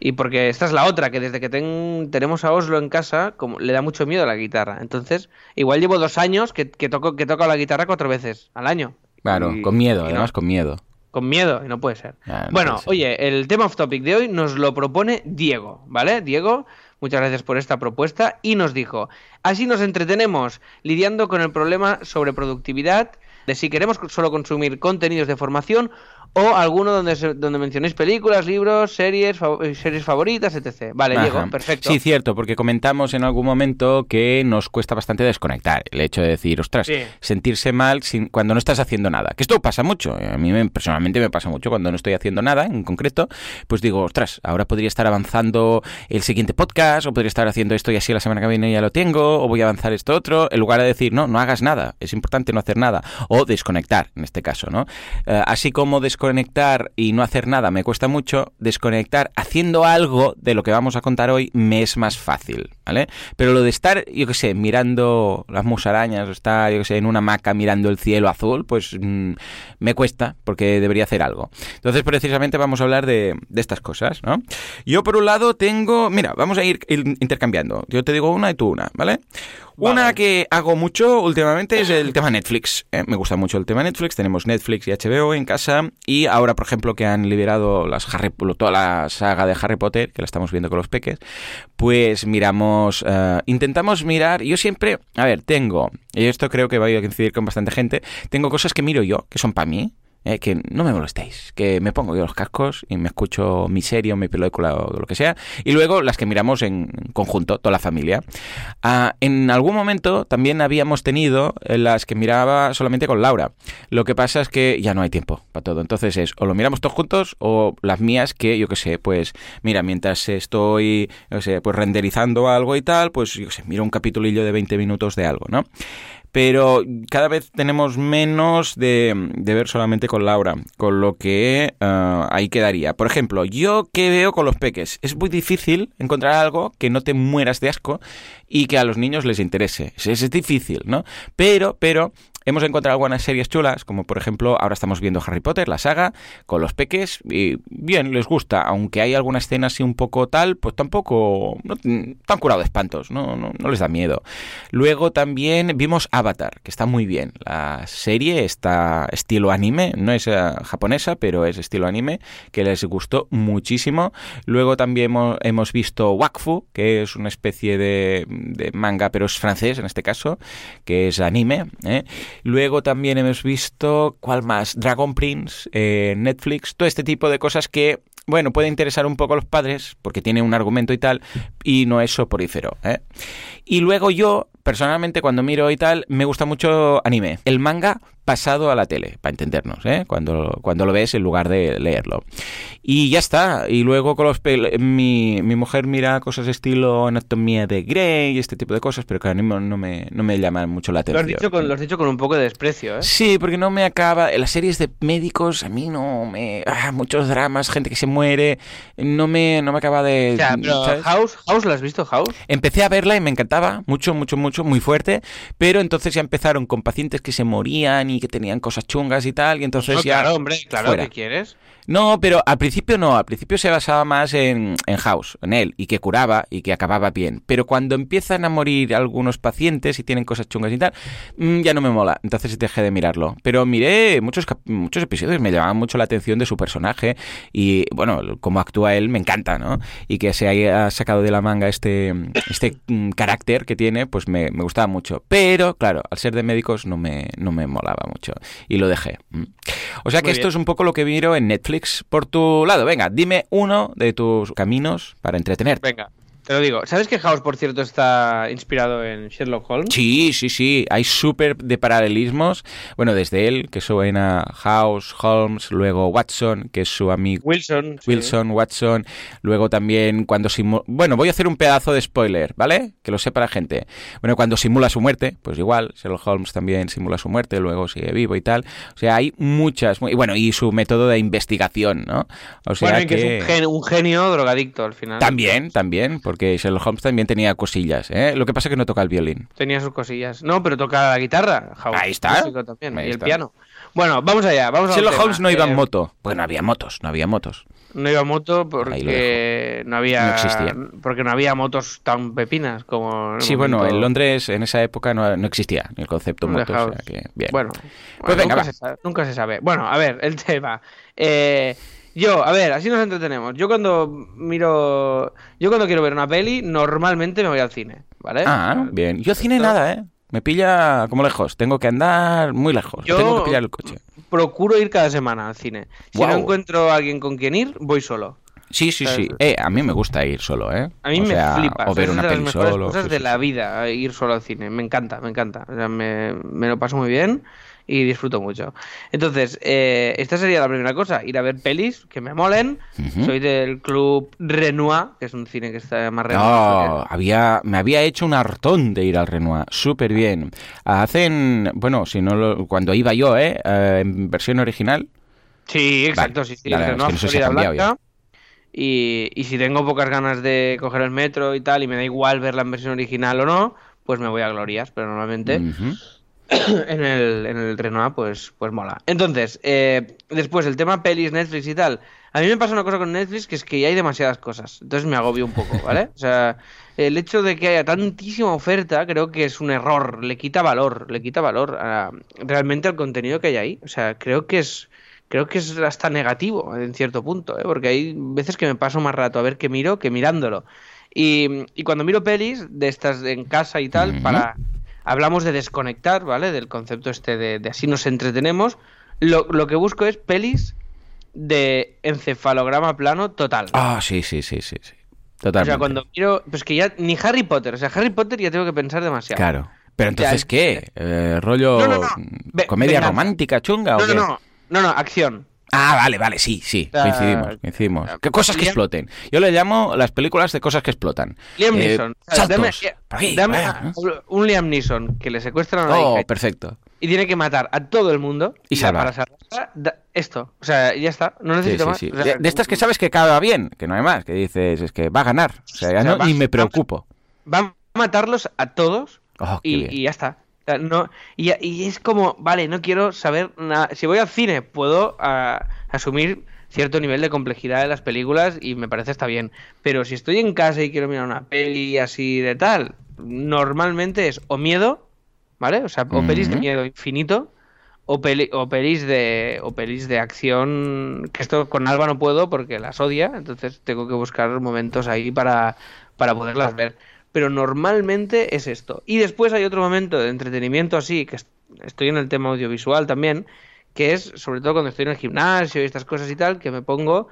Y porque esta es la otra, que desde que ten- tenemos a Oslo en casa, como le da mucho miedo a la guitarra. Entonces, igual llevo dos años que, que toco que toco la guitarra cuatro veces al año. Claro, Y- con miedo, no. además con miedo. Con miedo, y no puede ser. Ah, no bueno, puede ser. oye, el tema off topic de hoy nos lo propone Diego, ¿vale? Diego, muchas gracias por esta propuesta y nos dijo, así nos entretenemos lidiando con el problema sobre productividad, de si queremos solo consumir contenidos de formación o alguno donde, se- donde mencionéis películas, libros, series, fav- eh, series favoritas, etc. Vale, Ajá. Diego, perfecto. Sí, cierto, porque comentamos en algún momento que nos cuesta bastante desconectar. El hecho de decir, ostras, Sí. sentirse mal sin, cuando no estás haciendo nada. Que esto pasa mucho. eh, A mí me- personalmente me pasa mucho cuando no estoy haciendo nada en concreto. Pues digo, ostras, ahora podría estar avanzando el siguiente podcast, o podría estar haciendo esto y así la semana que viene ya lo tengo, o voy a avanzar esto otro, en lugar de decir, no, no hagas nada. Es importante no hacer nada. O desconectar, en este caso, ¿no? Eh, así como desconectar y no hacer nada me cuesta mucho, desconectar haciendo algo de lo que vamos a contar hoy me es más fácil, ¿vale? Pero lo de estar, yo qué sé, mirando las musarañas o estar, yo qué sé, en una hamaca mirando el cielo azul, pues mm, me cuesta porque debería hacer algo. Entonces, precisamente vamos a hablar de, de estas cosas, ¿no? Yo, por un lado, tengo... Mira, vamos a ir intercambiando. Yo te digo una y tú una, ¿vale? Una que hago mucho últimamente es el tema Netflix. ¿eh? Me gusta mucho el tema Netflix. Tenemos Netflix y HBO en casa. Y ahora, por ejemplo, que han liberado las Harry, toda la saga de Harry Potter, que la estamos viendo con los peques, pues miramos, eh, intentamos mirar. Yo siempre, a ver, tengo, y esto creo que va a coincidir con bastante gente, tengo cosas que miro yo, que son para mí. Eh, que no me molestéis, que me pongo yo los cascos y me escucho mi serie o mi película o lo que sea, y luego las que miramos en conjunto, toda la familia. Ah, en algún momento también habíamos tenido eh, las que miraba solamente con Laura. Lo que pasa es que ya no hay tiempo para todo. Entonces es o lo miramos todos juntos o las mías que yo que sé, pues mira, mientras estoy yo pues renderizando algo y tal, pues yo que sé, miro un capitulillo de 20 minutos de algo, ¿no? Pero cada vez tenemos menos de, de ver solamente con Laura, con lo que ah, ahí quedaría. Por ejemplo, yo que veo con los peques, es muy difícil encontrar algo que no te mueras de asco y que a los niños les interese. Es, es difícil, ¿no? Pero, pero hemos encontrado algunas series chulas, como por ejemplo, ahora estamos viendo Harry Potter, la saga, con los peques, y bien, les gusta, aunque hay alguna escena así un poco tal, pues tampoco, no, tan curado de espantos, no, no, no les da miedo. Luego también vimos Avatar, que está muy bien, la serie está estilo anime, no es eh, japonesa, pero es estilo anime, que les gustó muchísimo. Luego también hemos, hemos visto Wakfu, que es una especie de, de manga, pero es francés en este caso, que es anime, ¿eh? Luego también hemos visto, ¿cuál más? Dragon Prince, eh, Netflix, todo este tipo de cosas que, bueno, puede interesar un poco a los padres, porque tiene un argumento y tal, y no es soporífero. ¿eh? Y luego yo, personalmente, cuando miro y tal, me gusta mucho anime. El manga, pasado a la tele, para entendernos, ¿eh? cuando, cuando lo ves en lugar de leerlo. Y ya está. Y luego con los mi, mi mujer mira cosas estilo anatomía de Grey y este tipo de cosas, pero claro, no, no, me, no me llaman mucho la atención. Lo has, dicho con, lo has dicho con un poco de desprecio, ¿eh? Sí, porque no me acaba. Las series de médicos, a mí no me. Ah, muchos dramas, gente que se muere. No me, no me acaba de. House, House, ¿la has visto, House? Empecé a verla y me encantaba, mucho, mucho, mucho, muy fuerte. Pero entonces ya empezaron con pacientes que se morían y que tenían cosas chungas y tal. Y entonces ya. Claro, hombre, claro, ¿qué quieres? No, pero al principio no, al principio se basaba más en, en, House, en él, y que curaba y que acababa bien. Pero cuando empiezan a morir algunos pacientes y tienen cosas chungas y tal, mm, ya no me mola, entonces dejé de mirarlo. Pero miré muchos, muchos episodios, me llamaban mucho la atención de su personaje y, bueno, cómo actúa él me encanta, ¿no? Y que se haya sacado de la manga este, este mm, carácter que tiene, pues me, me, gustaba mucho. Pero, claro, al ser de médicos no me, no me molaba mucho y lo dejé. O sea que esto es un poco lo que miro en Netflix por tu lado. Venga, dime uno de tus caminos para entretener. Venga. Te lo digo. ¿Sabes que House, por cierto, está inspirado en Sherlock Holmes? Sí, sí, sí. Hay súper de paralelismos. Bueno, desde él, que suena House, Holmes, luego Watson, que es su amigo. Wilson. Wilson, Watson. Luego también cuando simula... Bueno, voy a hacer un pedazo de spoiler, ¿vale? Que lo sepa la gente. Bueno, cuando simula su muerte, pues igual. Sherlock Holmes también simula su muerte, luego sigue vivo y tal. O sea, hay muchas. Y bueno, y su método de investigación, ¿no? O sea bueno, que, es un genio, drogadicto al final. También, también, porque que Sherlock Holmes también tenía cosillas, ¿eh? Lo que pasa es que no toca el violín. Tenía sus cosillas. No, pero toca la guitarra. Ahí está. y el piano. Bueno, vamos allá. Vamos Sherlock Holmes no iba en eh, moto. Pues no había motos, no había motos. No iba en moto porque no había no existía. porque no había motos tan pepinas como Sí, bueno, en Londres en esa época no, existía el concepto moto, o sea que bien. Bueno, pues venga, nunca, se sabe, nunca se sabe. Bueno, a ver, el tema. Eh, yo, a ver, así nos entretenemos. Yo cuando miro. Yo cuando quiero ver una peli, normalmente me voy al cine, ¿vale? Ah, bien. Yo cine nada, ¿eh? Me pilla como lejos. Tengo que andar muy lejos. Yo Tengo que pillar el coche. Procuro ir cada semana al cine. Si no encuentro a alguien con quien ir, voy solo. Sí, sí, sí. Eh, a mí me gusta ir solo, ¿eh? A mí me flipa. O ver una peli solo. cosas de la vida, ir solo al cine. Me encanta, me encanta. O sea, me, me lo paso muy bien y disfruto mucho. Entonces, eh, esta sería la primera cosa, ir a ver pelis que me molen. Soy del club Renoir, que es un cine que está más Renoir. No, había, me había hecho un hartón de ir al Renoir, súper bien. Hacen, bueno, si no lo, cuando iba yo, ¿eh? ¿eh? en versión original. Sí, exacto, sí, sí. y, y si tengo pocas ganas de coger el metro y tal, y me da igual verla en versión original o no, pues me voy a Glorias, pero normalmente... <coughs> en el, en el Renoir, pues, pues mola. Entonces, eh, después el tema pelis, Netflix y tal. A mí me pasa una cosa con Netflix que es que ya hay demasiadas cosas. Entonces me agobio un poco, ¿vale? O sea, el hecho de que haya tantísima oferta creo que es un error. Le quita valor, le quita valor a, realmente al contenido que hay ahí. O sea, creo que es creo que es hasta negativo en cierto punto, ¿eh? porque hay veces que me paso más rato a ver qué miro que mirándolo. Y, y cuando miro pelis de estas en casa y tal, para hablamos de desconectar, ¿vale? Del concepto este de, así nos entretenemos. Lo, lo, que busco es pelis de encefalograma plano total. Ah, sí, sí, sí, sí, sí. Totalmente. O sea, cuando quiero... Pues que ya ni Harry Potter, o sea, Harry Potter ya tengo que pensar demasiado. Claro. Pero entonces, ¿qué? Eh, ¿Rollo comedia romántica chunga o qué? No, no, no, no, acción. Ah, vale, vale, sí, sí, coincidimos, coincidimos. ¿Qué cosas que exploten? Yo le llamo las películas de cosas que explotan. Liam eh, Neeson. Dame, un Liam Neeson que le secuestran a Oh, perfecto. Y tiene que matar a todo el mundo. Y salvar. esto. O sea, ya está. No necesito más. de, estas que sabes que acaba bien, que no hay más, que dices, es que va a ganar. O sea, ya no, y me preocupo. Va a matarlos a todos oh, y ya está no, y, es como, vale, no quiero saber nada. Si voy al cine, puedo ah, asumir cierto nivel de complejidad de las películas y me parece está bien. Pero si estoy en casa y quiero mirar una peli así de tal, normalmente es o miedo, ¿vale? O sea, o pelis de miedo infinito. O, peli, o, pelis de, o pelis de acción, que esto con Alba no puedo porque las odia, entonces tengo que buscar momentos ahí para, para poderlas ver pero normalmente es esto. Y después hay otro momento de entretenimiento así, que estoy en el tema audiovisual también, que es sobre todo cuando estoy en el gimnasio y estas cosas y tal, que me pongo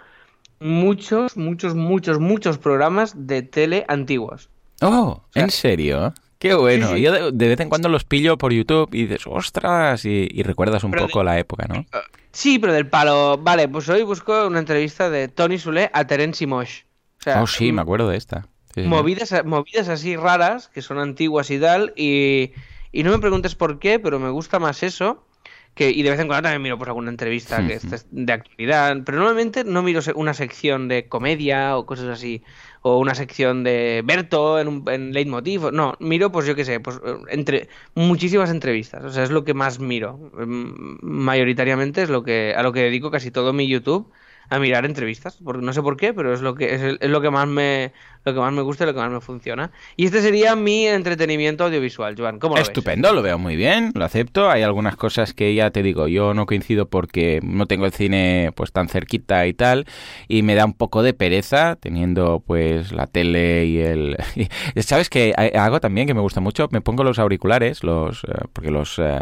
muchos, muchos, muchos, muchos programas de tele antiguos. Oh, ¿en serio? Qué bueno. Yo de, vez en cuando los pillo por YouTube y dices, ostras, y, recuerdas un poco la época, ¿no? Ah, sí, pero del palo. Vale, pues hoy busco una entrevista de Tony Sule a Terence Mosh. oh, sí, me acuerdo de esta. Movidas, movidas así raras, que son antiguas y tal, y, y no me preguntes por qué, pero me gusta más eso. Que, y de vez en cuando también miro pues, alguna entrevista que de actualidad, pero normalmente no miro una sección de comedia o cosas así o una sección de Berto en, un, en Leitmotiv. No, miro, pues yo qué sé, pues entre muchísimas entrevistas. O sea, es lo que más miro. Mm, mayoritariamente es lo que a lo que dedico casi todo mi YouTube a mirar entrevistas, porque no sé por qué, pero es lo que es, lo que más me lo que más me gusta y lo que más me funciona. Y este sería mi entretenimiento audiovisual, Joan. ¿Cómo lo Estupendo, lo veo muy bien, lo acepto. Hay algunas cosas que ya te digo, yo no coincido porque no tengo el cine pues tan cerquita y tal, y me da un poco de pereza teniendo pues la tele y el <laughs> ¿Sabes qué hago también que me gusta mucho? Me pongo los auriculares, los eh, porque los uh,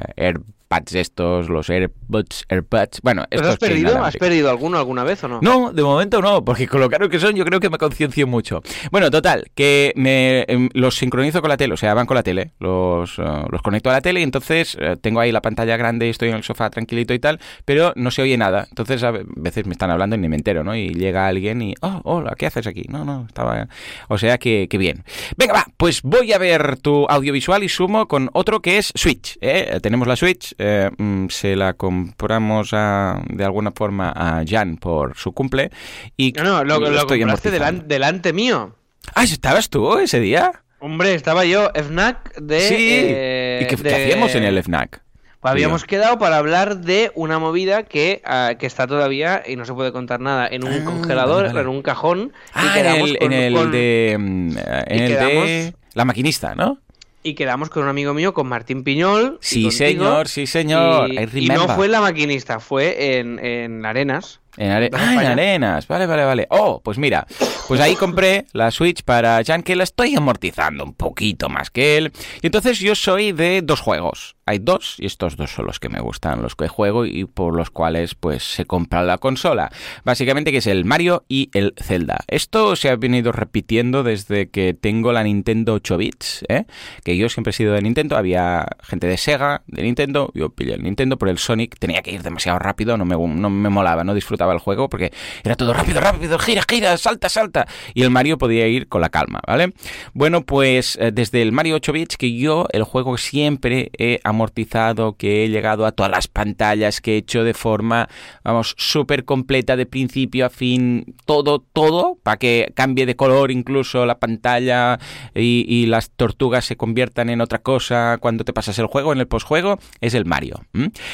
pads estos, los AirPods, AirPods. Bueno, estos has perdido? ¿Has perdido alguno alguna vez o no? No, de momento no, porque con lo caro que son yo creo que me conciencio mucho. Bueno, total, que me em, los sincronizo con la tele, o sea, van con la tele, los, eh, los conecto a la tele y entonces eh, tengo ahí la pantalla grande y estoy en el sofá tranquilito y tal, pero no se oye nada. Entonces a veces me están hablando y ni me entero, ¿no? Y llega alguien y, oh, hola, ¿qué haces aquí? No, no, estaba... O sea que, que bien. Venga, va, pues voy a ver tu audiovisual y sumo con otro que es Switch. ¿eh? Tenemos la Switch eh, mm, se la compramos de alguna forma a Jan por su cumple y no, no lo, lo, compraste delante, mío. Ah, ¿estabas tú ese día? Hombre, estaba yo, FNAC de... Sí, ¿y qué, hacíamos en el FNAC? Pues habíamos quedado para hablar de una movida que, ah, que está todavía y no se puede contar nada en un ah, congelador, en un cajón. Ah, en el, en el de... Mm, en el de... La maquinista, ¿no? y quedamos con un amigo mío, con Martín Piñol. Sí, señor, sí, señor. Y, no fue la maquinista, fue en, en Arenas. En, ah, en Arenas, vale, vale, vale. Oh, pues mira, pues ahí compré la Switch para Jan, que la estoy amortizando un poquito más que él. Y entonces yo soy de dos juegos hay dos y estos dos son los que me gustan, los que juego y por los cuales pues se compra la consola. Básicamente que es el Mario y el Zelda. Esto se ha venido repitiendo desde que tengo la Nintendo 8 bits, ¿eh? que yo siempre he sido de Nintendo, había gente de Sega, de Nintendo, yo pillé el Nintendo por el Sonic, tenía que ir demasiado rápido, no me, no me molaba, no disfrutaba el juego porque era todo rápido, rápido, gira, gira, salta, salta. Y el Mario podía ir con la calma, ¿vale? Bueno, pues eh, desde el Mario 8 bits que yo el juego siempre he amortizado, que he llegado a todas las pantallas, que he hecho de forma, vamos, súper completa de principio a fin, todo, todo, para que cambie de color incluso la pantalla y, las tortugas se conviertan en otra cosa cuando te pasas el juego, en el postjuego, es el Mario.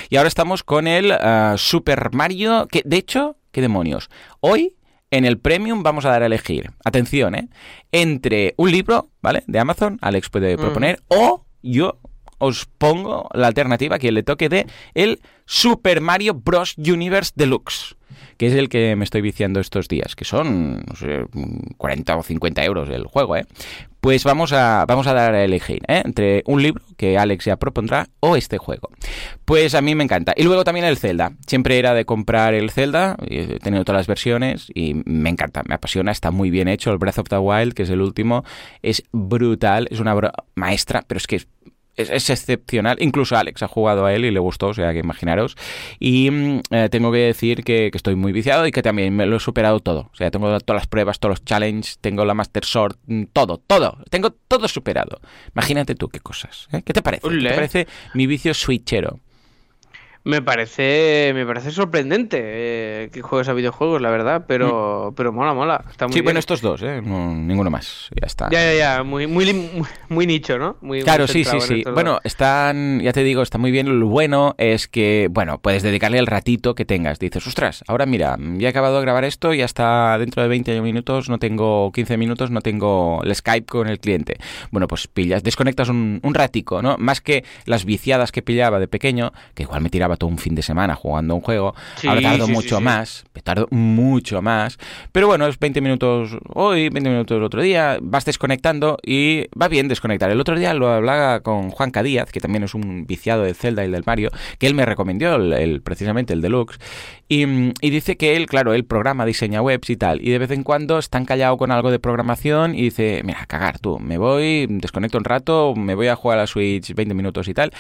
Y ahora estamos con el ah, Super Mario, que de hecho, ¿qué demonios? Hoy en el Premium vamos a dar a elegir, atención, ¿eh? Entre un libro, ¿vale? De Amazon, Alex puede proponer, o yo os pongo la alternativa que le toque de el Super Mario Bros. Universe Deluxe que es el que me estoy viciando estos días, que son no sé, 40 o 50 euros el juego, ¿eh? Pues vamos a, vamos a dar a elegir ¿eh? entre un libro que Alex ya propondrá o este juego. Pues a mí me encanta. Y luego también el Zelda. Siempre era de comprar el Zelda, he tenido todas las versiones y me encanta, me apasiona, está muy bien hecho. El Breath of the Wild, que es el último, es brutal, es una maestra, pero es que es, excepcional. Incluso Alex ha jugado a él y le gustó, o sea que imaginaros. Y mm, eh, tengo que decir que, estoy muy viciado y que también me lo he superado todo. O sea, tengo todas las pruebas, todos los challenges, tengo la Master Sword, mm, todo, todo. Tengo todo superado. Imagínate tú qué cosas. ¿eh? ¿Qué te parece? ¿Qué te parece mi vicio switchero? Me parece, me parece sorprendente eh, que juegues a videojuegos, la verdad, pero, mm. pero mola, mola. Está muy sí, bueno, estos dos, ¿eh? ninguno más. Ya está. Ya, ya, ya. Muy, muy, muy, nicho, ¿no? Muy, claro, sí, sí, sí. Bueno, están, ya te digo, está muy bien. Lo bueno es que, bueno, puedes dedicarle el ratito que tengas. Dices, ostras, ahora mira, ya he acabado de grabar esto y hasta dentro de 20 minutos no tengo 15 minutos, no tengo el Skype con el cliente. Bueno, pues pillas, desconectas un, un ratico, ¿no? Más que las viciadas que pillaba de pequeño, que igual me tiraba estaba todo un fin de semana jugando un juego. Sí, Ahora tardo sí, mucho sí. más, tardo mucho más. Pero bueno, es 20 minutos hoy, 20 minutos el otro día, vas desconectando y va bien desconectar. El otro día lo hablaba con Juanca Díaz, que también es un viciado del Zelda y del Mario, que él me recomendó el, el- precisamente el Deluxe. Y, mm, y dice que él, claro, él programa, diseña webs y tal, y de vez en cuando está encallado con algo de programación y dice, mira, cagar tú, me voy, desconecto un rato, me voy a jugar a la Switch 20 minutos y tal.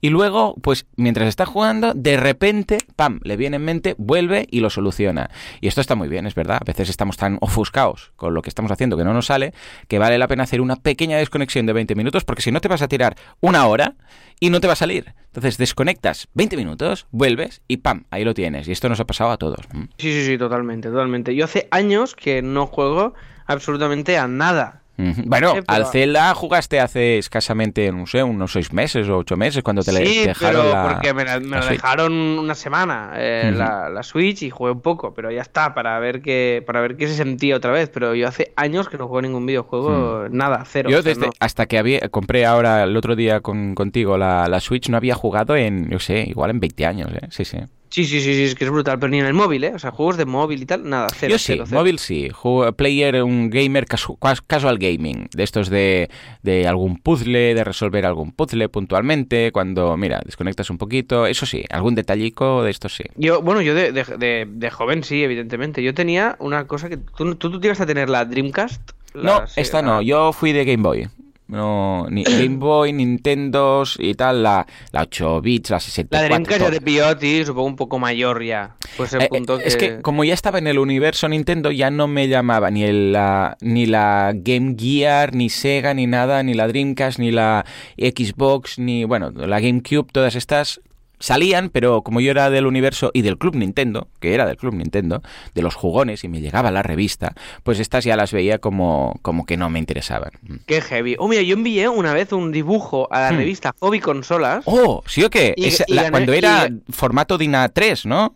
Y luego, pues mientras está jugando, de repente, pam, le viene en mente, vuelve y lo soluciona. Y esto está muy bien, es verdad. A veces estamos tan ofuscados con lo que estamos haciendo que no nos sale, que vale la pena hacer una pequeña desconexión de 20 minutos, porque si no te vas a tirar una hora y no te va a salir. Entonces desconectas 20 minutos, vuelves y pam, ahí lo tienes. Y esto nos ha pasado a todos. Sí, sí, sí, totalmente, totalmente. Yo hace años que no juego absolutamente a nada. Bueno, pero- al Zelda jugaste hace escasamente, no sé, unos seis meses o ocho meses cuando te le sí, dejaron pero la, porque me, la- me la lo Switch. dejaron una semana eh, la, la Switch y jugué un poco, pero ya está, para ver qué, para ver qué se sentía otra vez. Pero yo hace años que no juego ningún videojuego, nada, cero. Yo o sea, desde no. hasta que había, compré ahora el otro día con, contigo la, la Switch no había jugado en, yo sé, igual en 20 años, ¿eh? Sí, sí. Sí, sí, sí, sí, es que es brutal, pero ni en el móvil, ¿eh? O sea, juegos de móvil y tal, nada, cero. Yo sí, cero, cero. móvil sí. Ju- player, un gamer casu- cas- casual gaming. De estos de, de algún puzzle, de resolver algún puzzle puntualmente. Cuando, mira, desconectas un poquito. Eso sí, algún detallico de estos sí. Yo, bueno, yo de, de, de- joven sí, evidentemente. Yo tenía una cosa que... ¿Tú, tú, tú llegaste a tener la Dreamcast? No, sí, esta la- no. Yo fui de Game Boy. No, ni Game Boy, Nintendo y tal, la, la 8 bits, la La 64. Dreamcast ya te pilló a ti, supongo un poco mayor ya. Pues el Eh, punto eh, Es que como ya estaba en el universo Nintendo, ya no me llamaba ni, el, la, ni la Game Gear, ni Sega, ni nada, ni la Dreamcast, ni la Xbox, ni, bueno, la GameCube, todas estas salían, pero como yo era del universo y del Club Nintendo, que era del Club Nintendo, de los jugones, y me llegaba la revista, pues estas ya las veía como, como que no me interesaban. Qué heavy. Oh, mira, yo envié una vez un dibujo a la Hmm. revista Hobby Consolas. Oh, ¿sí o qué? Y- Esa- y la- gané- cuando era y- formato DIN A3, ¿no?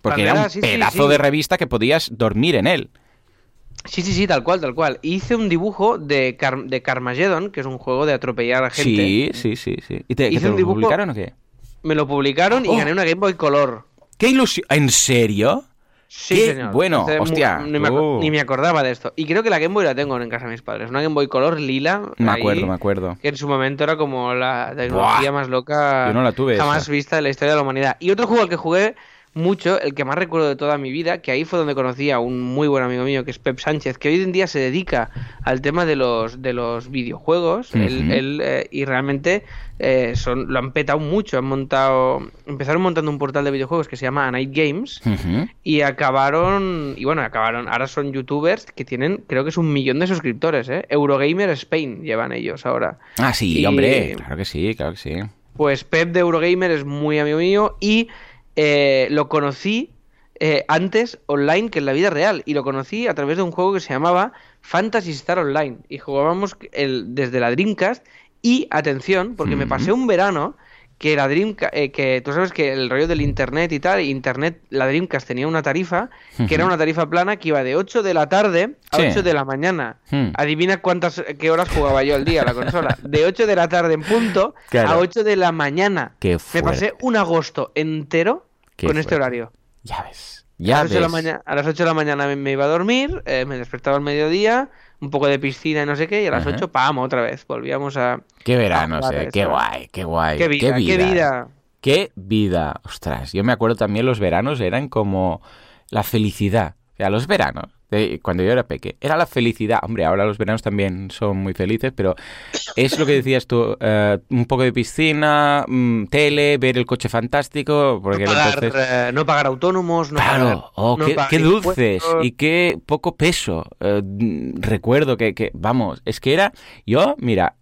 Porque era un sí, pedazo sí. de revista que podías dormir en él. Sí, sí, sí, tal cual, tal cual. Hice un dibujo de, Car de Carmageddon, que es un juego de atropellar a gente. Sí, sí, sí, sí. ¿Y te, que Hice te un lo dibujo- publicaron o qué? Me lo publicaron y Oh. gané una Game Boy Color. ¡Qué ilusión! ¿En serio? Sí, Qué señor. bueno, hostia, Ni me, aco- tú. ni me acordaba de esto. Y creo que la Game Boy la tengo en casa de mis padres. Una Game Boy Color lila. Me ahí, acuerdo, me acuerdo. Que en su momento era como la tecnología Buah. más loca Yo no la tuve jamás esa. vista en la historia de la humanidad. Y otro juego al que jugué mucho, el que más recuerdo de toda mi vida, que ahí fue donde conocí a un muy buen amigo mío, que es Pep Sánchez, que hoy en día se dedica al tema de los, de los videojuegos. Él- él, eh, y realmente eh, son, lo han petado mucho. Han montado, empezaron montando un portal de videojuegos que se llama A Night Games. Y acabaron, y bueno, acabaron, ahora son youtubers que tienen, creo que es un millón de suscriptores, ¿eh? Eurogamer Spain llevan ellos ahora. Ah, sí, Y- hombre. Claro que sí, claro que sí. Pues Pep de Eurogamer es muy amigo mío y eh, lo conocí eh, antes online que en la vida real. Y lo conocí a través de un juego que se llamaba Fantasy Star Online. Y jugábamos el, desde la Dreamcast. Y atención, porque me pasé un verano que la Dreamcast, que tú sabes que el rollo del internet y tal, internet, la Dreamcast tenía una tarifa, que era una tarifa plana que iba de 8 de la tarde a Sí. 8 de la mañana. Hmm. Adivina cuántas, qué horas jugaba yo al día la consola. De 8 de la tarde en punto Claro. a 8 de la mañana. Qué Me pasé un agosto entero Qué con este horario. Ya ves. a, Ya las 8 de la ves. mañana, a las 8 de la mañana me, me iba a dormir, eh, me despertaba al mediodía, un poco de piscina y no sé qué, y a las Ajá. 8, ¡pam! otra vez. Volvíamos a... Qué verano, vale, qué guay, qué guay. ¡Qué vida! ¡Qué vida! Qué vida. Ostras, yo me acuerdo también los veranos eran como la felicidad. O sea, los veranos, de- cuando yo era peque, era la felicidad. Hombre, ahora los veranos también son muy felices, pero es lo que decías tú, eh, un poco de piscina, mm, tele, ver el coche fantástico, porque no, pagar, entonces... eh, no pagar autónomos, no pagar... Claro, oh, no qué, pagar qué dulces y qué poco peso. Eh, recuerdo que, que, vamos, es que era, yo, mira,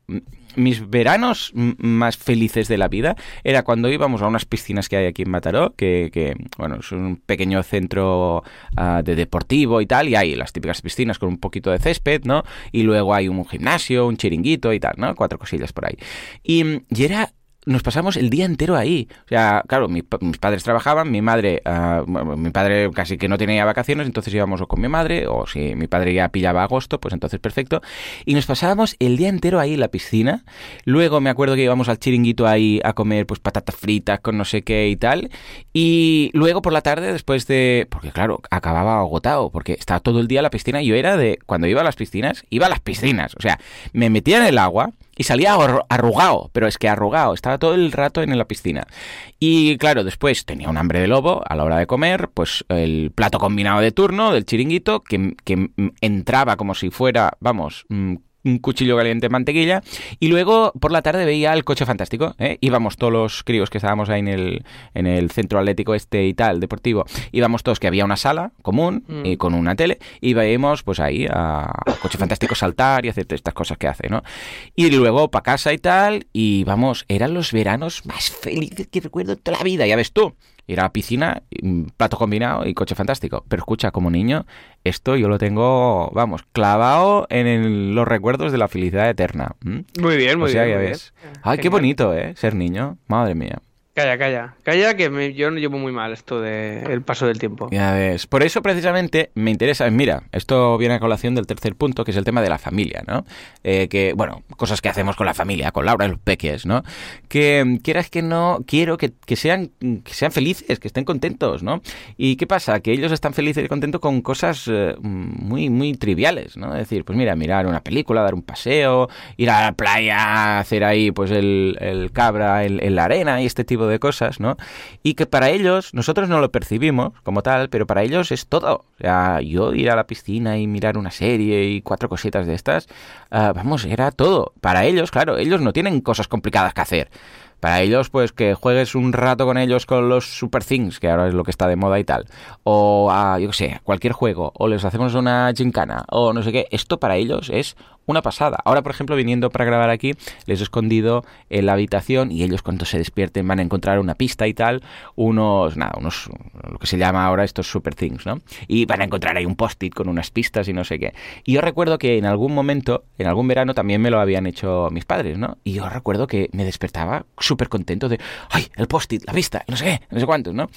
mis veranos más felices de la vida era cuando íbamos a unas piscinas que hay aquí en Mataró, que, bueno, es un pequeño centro ah, de deportivo y tal, y hay las típicas piscinas con un poquito de césped, ¿no? Y luego hay un gimnasio, un chiringuito y tal, ¿no? Cuatro cosillas por ahí. Y era nos pasamos el día entero ahí. O sea, claro, mis padres trabajaban, mi madre, uh, mi padre casi que no tenía vacaciones, entonces íbamos con mi madre, o si mi padre ya pillaba agosto, pues entonces perfecto. Y nos pasábamos el día entero ahí en la piscina. Luego me acuerdo que íbamos al chiringuito ahí a comer pues patatas fritas con no sé qué y tal. Y luego por la tarde, después de... Porque claro, acababa agotado, porque estaba todo el día en la piscina. Y yo era de... Cuando iba a las piscinas, iba a las piscinas. O sea, me metía en el agua y salía arrugado, pero es que arrugado, estaba todo el rato en la piscina. Y claro, después tenía un hambre de lobo a la hora de comer, pues el plato combinado de turno del chiringuito, que, que entraba como si fuera, vamos, mm, un cuchillo caliente mantequilla y luego por la tarde veía el coche fantástico. ¿eh? Íbamos todos los críos que estábamos ahí en el, en el centro atlético este y tal, deportivo, íbamos todos que había una sala común mm. y con una tele y veíamos pues ahí a, coche fantástico saltar y hacer estas cosas que hace, ¿no? Y luego para casa y tal y vamos, eran los veranos más felices que recuerdo de toda la vida, ya ves tú ir a la piscina, plato combinado y coche fantástico. Pero escucha, como niño, esto yo lo tengo, vamos, clavado en los recuerdos de la felicidad eterna. Muy bien, muy bien. ves. Ay, qué bonito, ¿eh? Ser niño. Madre mía. Calla, calla. Calla que me, yo no llevo muy mal esto del paso del tiempo. Ya ves. Por eso precisamente me interesa, mira, esto viene a colación del tercer punto, que es el tema de la familia, ¿no? Eh, que, bueno, cosas que hacemos con la familia, con Laura y los peques, ¿no? Que quieras que no, quiero que, sean, que sean felices, que estén contentos, ¿no? ¿Y qué pasa? Que ellos están felices y contentos con cosas eh, muy, muy triviales, ¿no? Es decir, pues mira, mirar una película, dar un paseo, ir a la playa, hacer ahí pues el, el cabra en la arena y este tipo de cosas, ¿no? Y que para ellos, nosotros no lo percibimos como tal, pero para ellos es todo. O sea, yo ir a la piscina y mirar una serie y cuatro cositas de estas, ah, vamos, era todo. Para ellos, claro, ellos no tienen cosas complicadas que hacer. Para ellos, pues que juegues un rato con ellos con los Super Things, que ahora es lo que está de moda y tal. O a, yo qué sé, cualquier juego. O les hacemos una gincana. O no sé qué. Esto para ellos es una pasada. Ahora, por ejemplo, viniendo para grabar aquí, les he escondido en la habitación y ellos cuando se despierten van a encontrar una pista y tal, unos, nada, unos, lo que se llama ahora estos super things, ¿no? Y van a encontrar ahí un post-it con unas pistas y no sé qué. Y yo recuerdo que en algún momento, en algún verano también me lo habían hecho mis padres, ¿no? Y yo recuerdo que me despertaba súper contento de, ¡ay, el post-it, la pista, no sé qué, no sé cuántos, ¿no?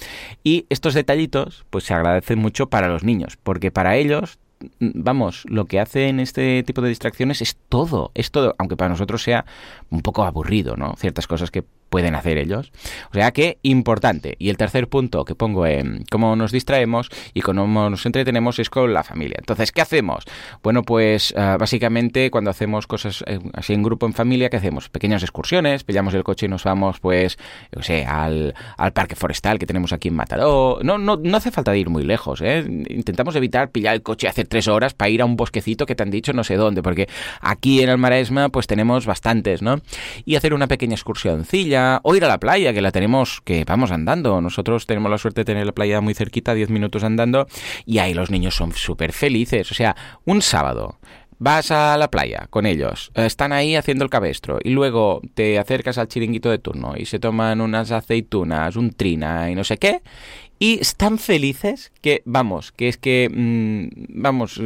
Y estos detallitos, pues se agradecen mucho para los niños, porque para ellos vamos, lo que hacen este tipo de distracciones es todo, es todo, aunque para nosotros sea un poco aburrido, ¿no? Ciertas cosas que pueden hacer ellos. O sea que importante. Y el tercer punto que pongo en cómo nos distraemos y cómo nos entretenemos es con la familia. Entonces, ¿qué hacemos? Bueno, pues ah, básicamente cuando hacemos cosas así en grupo, en familia, ¿qué hacemos? Pequeñas excursiones, pillamos el coche y nos vamos, pues, yo sé, al, al parque forestal que tenemos aquí en Mataró. No, no, no hace falta ir muy lejos, ¿eh? Intentamos evitar pillar el coche hace tres horas para ir a un bosquecito que te han dicho no sé dónde, porque aquí en el Maresma pues tenemos bastantes, ¿no? Y hacer una pequeña excursioncilla o ir a la playa, que la tenemos, que vamos andando. Nosotros tenemos la suerte de tener la playa muy cerquita, 10 minutos andando, y ahí los niños son súper felices. O sea, un sábado vas a la playa con ellos, están ahí haciendo el cabestro y luego te acercas al chiringuito de turno y se toman unas aceitunas, un trina y no sé qué. Y están felices que, vamos, que es que, mm, vamos,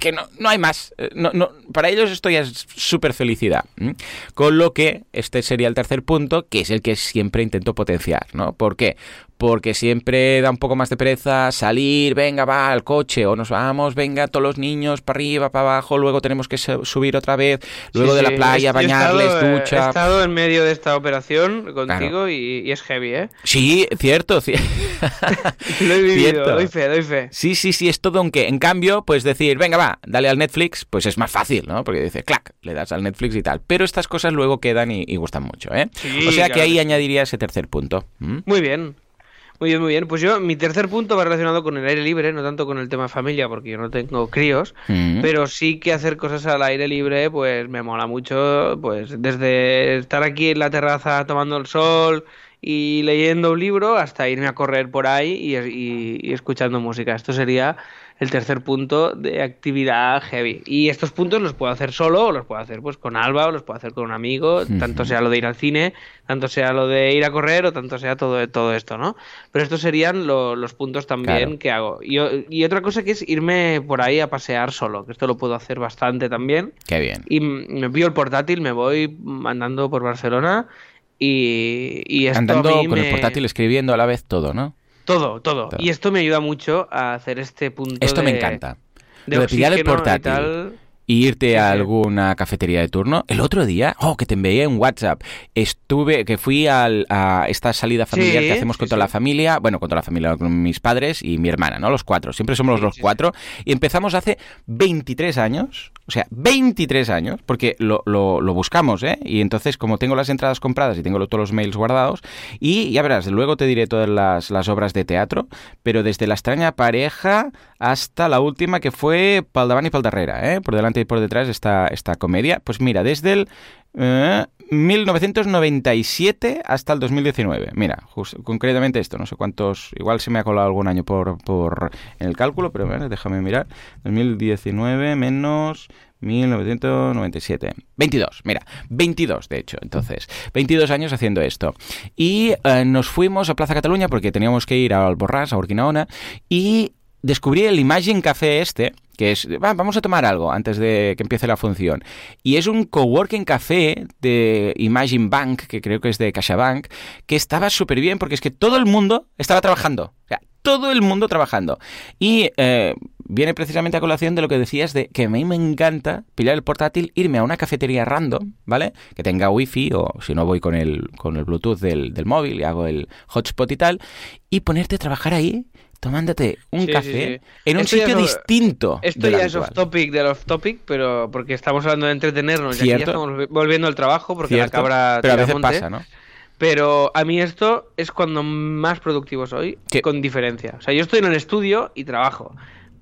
que no, no hay más. Eh, no, no, para ellos esto ya es súper felicidad. Con lo que este sería el tercer punto, que es el que siempre intento potenciar, ¿no? ¿Por qué? Porque siempre da un poco más de pereza salir, venga, va al coche, o nos vamos, venga, todos los niños para arriba, para abajo, luego tenemos que subir otra vez, luego de la playa, bañarles, ducha. He estado en medio de esta operación contigo y, es heavy, ¿eh? Sí, cierto. <laughs> Lo he vivido, doy fe, doy fe. Sí, sí, sí, es todo aunque, en cambio, pues decir, venga, va, dale al Netflix, pues es más fácil, ¿no? Porque dice, clac, le das al Netflix y tal. Pero estas cosas luego quedan y, gustan mucho, ¿eh? o sea que ahí añadiría ese tercer punto. Muy bien. Muy bien, muy bien. Pues yo, mi tercer punto va relacionado con el aire libre, no tanto con el tema familia, porque yo no tengo críos, mm. pero sí que hacer cosas al aire libre, pues me mola mucho, pues desde estar aquí en la terraza tomando el sol y leyendo un libro hasta irme a correr por ahí y escuchando música. Esto sería el tercer punto de actividad heavy. Y estos puntos los puedo hacer solo, o los puedo hacer pues con Alba, o los puedo hacer con un amigo, tanto sea lo de ir al cine, tanto sea lo de ir a correr, o tanto sea todo, todo esto, ¿no? Pero estos serían los puntos también que hago. Y, y, otra cosa que es irme por ahí a pasear solo, que esto lo puedo hacer bastante también. Qué bien. Y me pido el portátil, me voy andando por Barcelona Y, y esto Andando a mí con me... el portátil escribiendo a la vez todo, ¿no? Todo, todo, Todo. Y esto me ayuda mucho a hacer este punto Esto me encanta. de Lo de pillar el portátil. Y irte Sí, a alguna cafetería de turno. El otro día, oh, que te envié en WhatsApp, estuve, que fui al- a esta salida familiar Sí, que hacemos con toda sí. la familia, bueno, con toda la familia, con mis padres y mi hermana, ¿no? Los cuatro, siempre somos los cuatro. Y empezamos hace 23 años, o sea, 23 años, porque lo, lo- lo buscamos, ¿eh? Y entonces, como tengo las entradas compradas y tengo todos los mails guardados, y ya verás, luego te diré todas las, las obras de teatro, pero desde La extraña pareja hasta la última que fue Pal davant y Pal darrere, ¿eh? Por delante por detrás esta, esta comedia. Pues mira, desde el eh, 1997 hasta el 2019. Mira, concretamente esto, no sé cuántos, igual se me ha colado algún año por, por en el cálculo, pero déjame mirar. 2019 menos 1997. 22, mira, 22 de hecho, entonces. 22 años haciendo esto. Y eh, nos fuimos a Plaza Cataluña porque teníamos que ir a Alborrás, a Urquinaona, y descubrí el Imagine Café este, que es, "Va, vamos a tomar algo antes de que empiece la función. Y es un coworking café de Imagine Bank, que creo que es de CaixaBank, que estaba súper bien porque es que todo el mundo estaba trabajando. O sea, todo el mundo trabajando. Y eh, viene precisamente a colación de lo que decías de que a mí me encanta pillar el portátil, irme a una cafetería random, ¿vale? Que tenga wifi o si no voy con el, con el Bluetooth del, del móvil y hago el hotspot y tal, y ponerte a trabajar ahí tomándote un Sí, café sí. en un Esto sitio distinto. Esto ya es off topic del off topic, pero porque estamos hablando de entretenernos y aquí ya estamos volviendo al trabajo porque Cierto, la cabra pero a veces monte. pasa, ¿no? Pero a mí esto es cuando más productivo soy, con diferencia. O sea, yo estoy en el estudio y trabajo.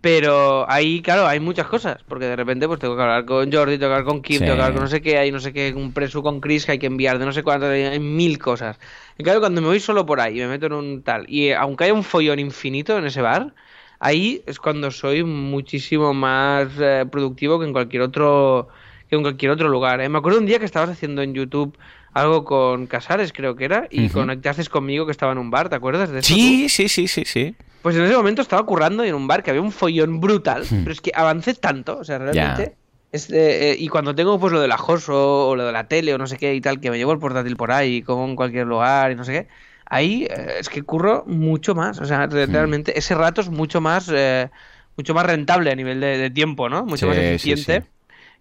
Pero ahí, claro, hay muchas cosas. Porque de repente pues tengo que hablar con Jordi, tengo que hablar con Kim, Sí. tengo que hablar con no sé qué, hay no sé qué, un preso con Chris que hay que enviar de no sé cuánto, hay, mil cosas. En cambio, cuando me voy solo por ahí y me meto en un tal, y eh, aunque haya un follón infinito en ese bar, ahí es cuando soy muchísimo más eh, productivo que en cualquier otro que en cualquier otro lugar. ¿eh? Me acuerdo un día que estabas haciendo en YouTube algo con Casares, creo que era, y Ujú. conectaste conmigo que estaba en un bar, ¿te acuerdas de eso? tú? Sí, sí, sí, sí, sí. Pues en ese momento estaba currando en un bar que había un follón brutal, pero es que avancé tanto, o sea, realmente. eh, eh, y cuando tengo pues lo del ajoso o lo de la tele o no sé qué y tal, que me llevo el portátil por ahí, como en cualquier lugar y no sé qué, ahí eh, es que curro mucho más, o sea, re- realmente ese rato es mucho más, eh, mucho más rentable a nivel de, de tiempo, ¿no? Mucho Sí, más sí, eficiente. sí.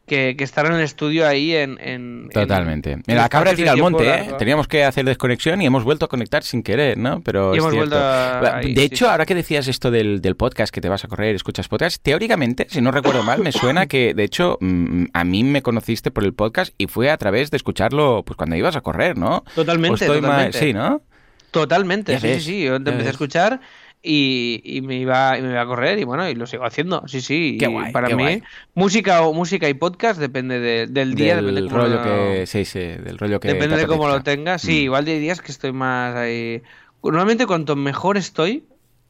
Que, que estar en el estudio ahí en... en- Totalmente. en- Mira, la cabra tira al monte, ¿eh? Teníamos que hacer desconexión y hemos vuelto a conectar sin querer, ¿no? Pero Y hemos vuelto a- De hecho, sí. ahora que decías esto del, del podcast, que te vas a correr, escuchas podcast, teóricamente, si no recuerdo mal, me suena que, de hecho, mm, a mí me conociste por el podcast y fue a través de escucharlo pues cuando ibas a correr, ¿no? Totalmente, totalmente. Sí, ¿no? Totalmente, Ya sí, ves, sí, sí. Yo te empecé a escuchar y, y me iba y me iba a correr y bueno, y lo sigo haciendo, sí, sí. Qué y guay, para qué mí, guay. música o música y podcast depende de- del día, depende del cómo rollo lo- que... Sí, sí, del rollo que depende de cómo lo tengas. Sí, Mm. igual hay días que estoy más ahí. Normalmente cuanto mejor estoy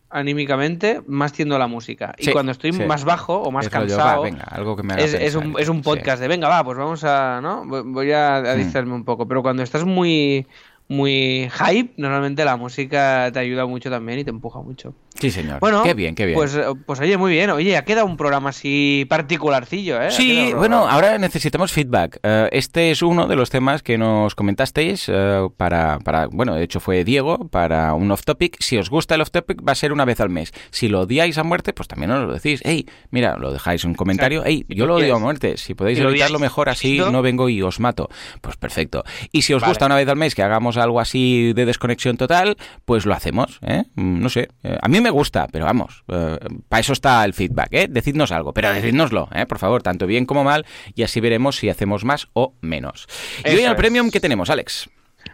anímicamente, más tiendo a la música. Y cuando estoy más bajo o más Es rollo, cansado, va, venga, algo que me haga es, un, es un podcast de venga, va, pues vamos a, ¿no? Voy- a, a Mm. distraerme un poco. Pero cuando estás muy, muy hype, normalmente la música te ayuda mucho también y te empuja mucho. Sí, señor. Bueno, qué bien, qué bien. Pues, eh, pues oye, muy bien. Oye, ha quedado un programa así particularcillo, ¿eh? Sí, bueno, ahora necesitamos feedback. Eh, este es uno de los temas que nos comentasteis eh, para, para, bueno, de hecho fue Diego, para un off-topic. Si os gusta el off-topic, va a ser una vez al mes. Si lo odiáis a muerte, pues también os lo decís. Hey, mira, lo dejáis en un comentario. Hey, yo lo odio a muerte. Si podéis evitarlo mejor así, no vengo y os mato. Pues perfecto. Y si os Vale. gusta una vez al mes que hagamos algo así de desconexión total, pues lo hacemos. ¿eh? Mm, No sé. A mí me gusta, pero vamos, para eso está el feedback. ¿eh? Decidnos algo, pero decidnoslo, ¿eh? por favor, tanto bien como mal, y así veremos si hacemos más o menos. Y hoy en el. Premium, ¿qué tenemos, Alex?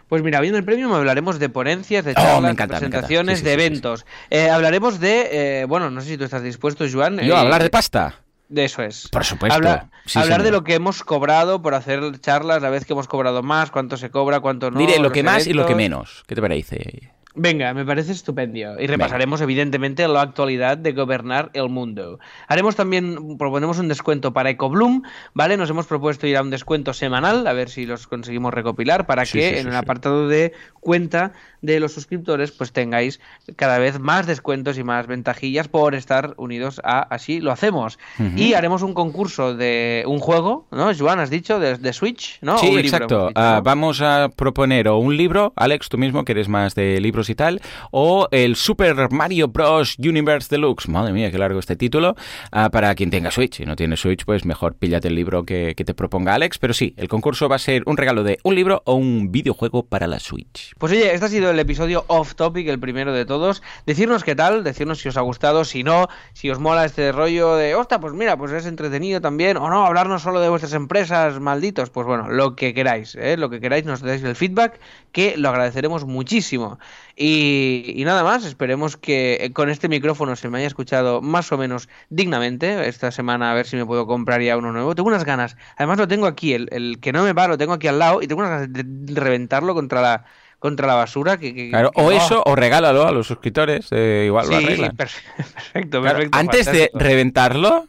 Pues mira, viendo el premio hablaremos de ponencias, de Oh, charlas, de encanta, presentaciones, Sí, sí, de sí, eventos. Eh, hablaremos de, eh, bueno, no sé si tú estás dispuesto, Joan. Yo, eh, hablar de pasta. De eso es. Por supuesto. Habla- Sí, hablar señor. de lo que hemos cobrado por hacer charlas, la vez que hemos cobrado más, cuánto se cobra, cuánto no. Diré lo que más y lo que menos. ¿Qué te parece? Venga, me parece estupendo. Y repasaremos, evidentemente, la actualidad de gobernar el mundo. Haremos también, proponemos un descuento para EcoBloom, ¿vale? Nos hemos propuesto ir a un descuento semanal, a ver si los conseguimos recopilar, para Sí, que sí, sí, en el apartado de cuenta de los suscriptores, pues tengáis cada vez más descuentos y más ventajillas por estar unidos a Así lo hacemos. Y haremos un concurso de un juego, ¿no? Joan, has dicho, de, de Switch, ¿no? Sí, Un exacto. dicho, Ah, vamos a proponer o un libro, Alex, tú mismo que eres más de libros y tal, o el Super Mario Bros. Universe Deluxe. Madre mía, qué largo este título. ah, para quien tenga Switch. Si no tiene Switch, pues mejor píllate el libro que, que te proponga Alex. Pero sí, el concurso va a ser un regalo de un libro o un videojuego para la Switch. Pues oye, este ha sido el episodio off topic, el primero de todos. Decirnos qué tal, decirnos si os ha gustado, si no, si os mola este rollo de, hostia, pues mira, pues es entretenido también, o no, hablarnos solo de vuestras empresas, malditos. Pues bueno, lo que queráis, ¿eh? lo que queráis, nos dais el feedback, que lo agradeceremos muchísimo. Y, y nada más, esperemos que eh, con este micrófono se me haya escuchado más o menos dignamente. Esta semana a ver si me puedo comprar ya uno nuevo. Tengo unas ganas, además lo tengo aquí, el, el que no me va lo tengo aquí al lado y tengo unas ganas de reventarlo contra la contra la basura que, que- Claro, o eso, o regálalo a los suscriptores. eh, igual lo arreglan. <laughs> perfe- perfecto, Claro, perfecto, antes de reventarlo,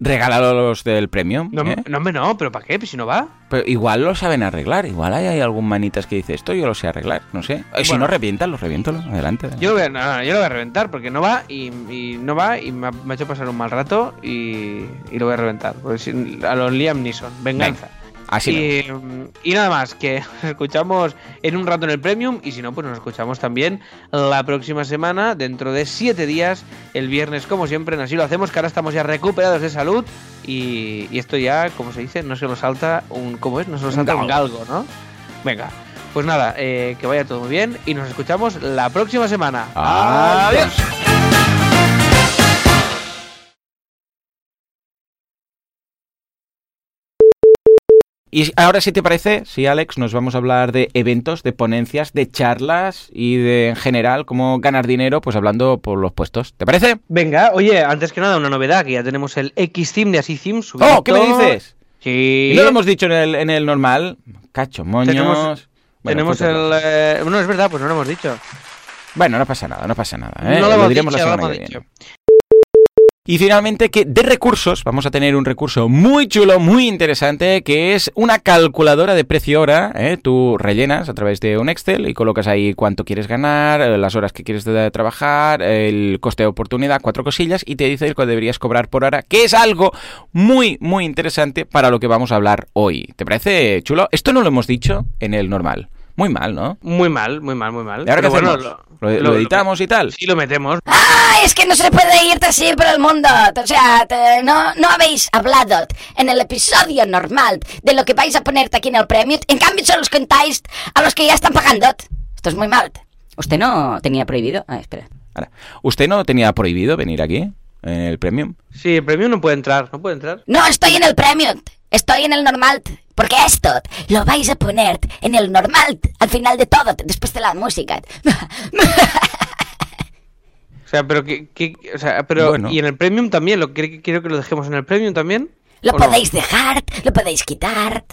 regálalo a los del Premium. no, ¿eh? no, no, pero ¿para qué? Pues si no va. Pero igual lo saben arreglar, igual hay, hay algún manitas que dice esto yo lo sé arreglar, no sé. Si Bueno. no reviéntalo, reviéntalo, adelante. Yo lo voy a, no, yo lo voy a reventar porque no va y, y no va y me ha, me ha hecho pasar un mal rato y, y lo voy a reventar. Porque si- a los Liam Neeson, venganza. Así y, y nada más, que nos <laughs> escuchamos en un rato en el Premium y si no, pues nos escuchamos también la próxima semana, dentro de siete días, el viernes como siempre, en así lo hacemos, que ahora estamos ya recuperados de salud y, y esto ya, como se dice, no se lo salta un, ¿cómo es? No se Un salta un galgo. galgo, ¿no? Venga, pues nada, eh, que vaya todo muy bien y nos escuchamos la próxima semana. Adiós. Y ahora, si te parece, sí, Alex, nos vamos a hablar de eventos, de ponencias, de charlas y de, en general, cómo ganar dinero, pues hablando por los puestos. ¿Te parece? Venga, oye, antes que nada, una novedad, que ya tenemos el X-Theme de Así Theme subido. ¡Oh! ¿Qué me dices? Sí. ¿Y no lo hemos dicho en el, en el normal? Cacho, moños. Tenemos- Bueno, tenemos pues, el... eh, no, es verdad, pues no lo hemos dicho. Bueno, no pasa nada, no pasa nada. ¿eh? No lo hemos diremos dicho, la lo semana que viene. Y finalmente que de recursos vamos a tener un recurso muy chulo, muy interesante, que es una calculadora de precio hora. ¿eh? Tú rellenas a través de un Excel y colocas ahí cuánto quieres ganar, eh, las horas que quieres de trabajar, el coste de oportunidad, cuatro cosillas y te dice que deberías cobrar por hora, que es algo muy, muy interesante para lo que vamos a hablar hoy. ¿Te parece chulo? Esto no lo hemos dicho en el normal. Muy mal, ¿no? Muy mal, muy mal, muy mal. ¿Y ahora qué Pero bueno, hacemos? ¿Lo, lo lo- editamos y tal? Sí, lo metemos. ¡Ah! Es que no se puede irte así por el mundo. O sea, te- no, no habéis hablado en el episodio normal de lo que vais a ponerte aquí en el premio. En cambio, solo os contáis a los que ya están pagando. Esto es muy mal. ¿Usted no tenía prohibido? Ah, espera. Ahora, ¿Usted no tenía prohibido venir aquí? En el Premium. Sí, el premio no puede entrar, no puede entrar. No estoy en el premium. Estoy en el normal. Porque esto lo vais a poner en el normal al final de todo, después de la música. O sea, pero que, que- o sea, pero Bueno. y en el premium también, lo quiere- quiero que lo dejemos en el premium también. Lo ¿O no? podéis dejar, lo podéis quitar.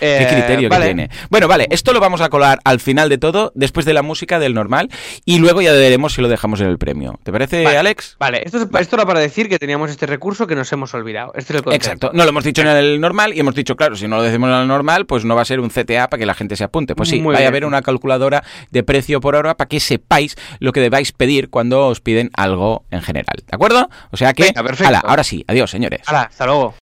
¿Qué Eh, criterio vale. que tiene? Bueno, vale, esto lo vamos a colar al final de todo, después de la música del normal, y luego ya veremos si lo dejamos en el premio. ¿Te parece, Vale, Alex? Vale, esto, es- esto era para decir que teníamos este recurso que nos hemos olvidado. Este es el. Exacto, no lo hemos dicho en el normal y hemos dicho, claro, si no lo decimos en el normal, pues no va a ser un CTA para que la gente se apunte. Pues sí, vaya a haber una calculadora de precio por hora para que sepáis lo que debáis pedir cuando os piden algo en general. ¿De acuerdo? O sea que, Venga, perfecto. ala, ahora sí, adiós, señores. Hala, hasta luego.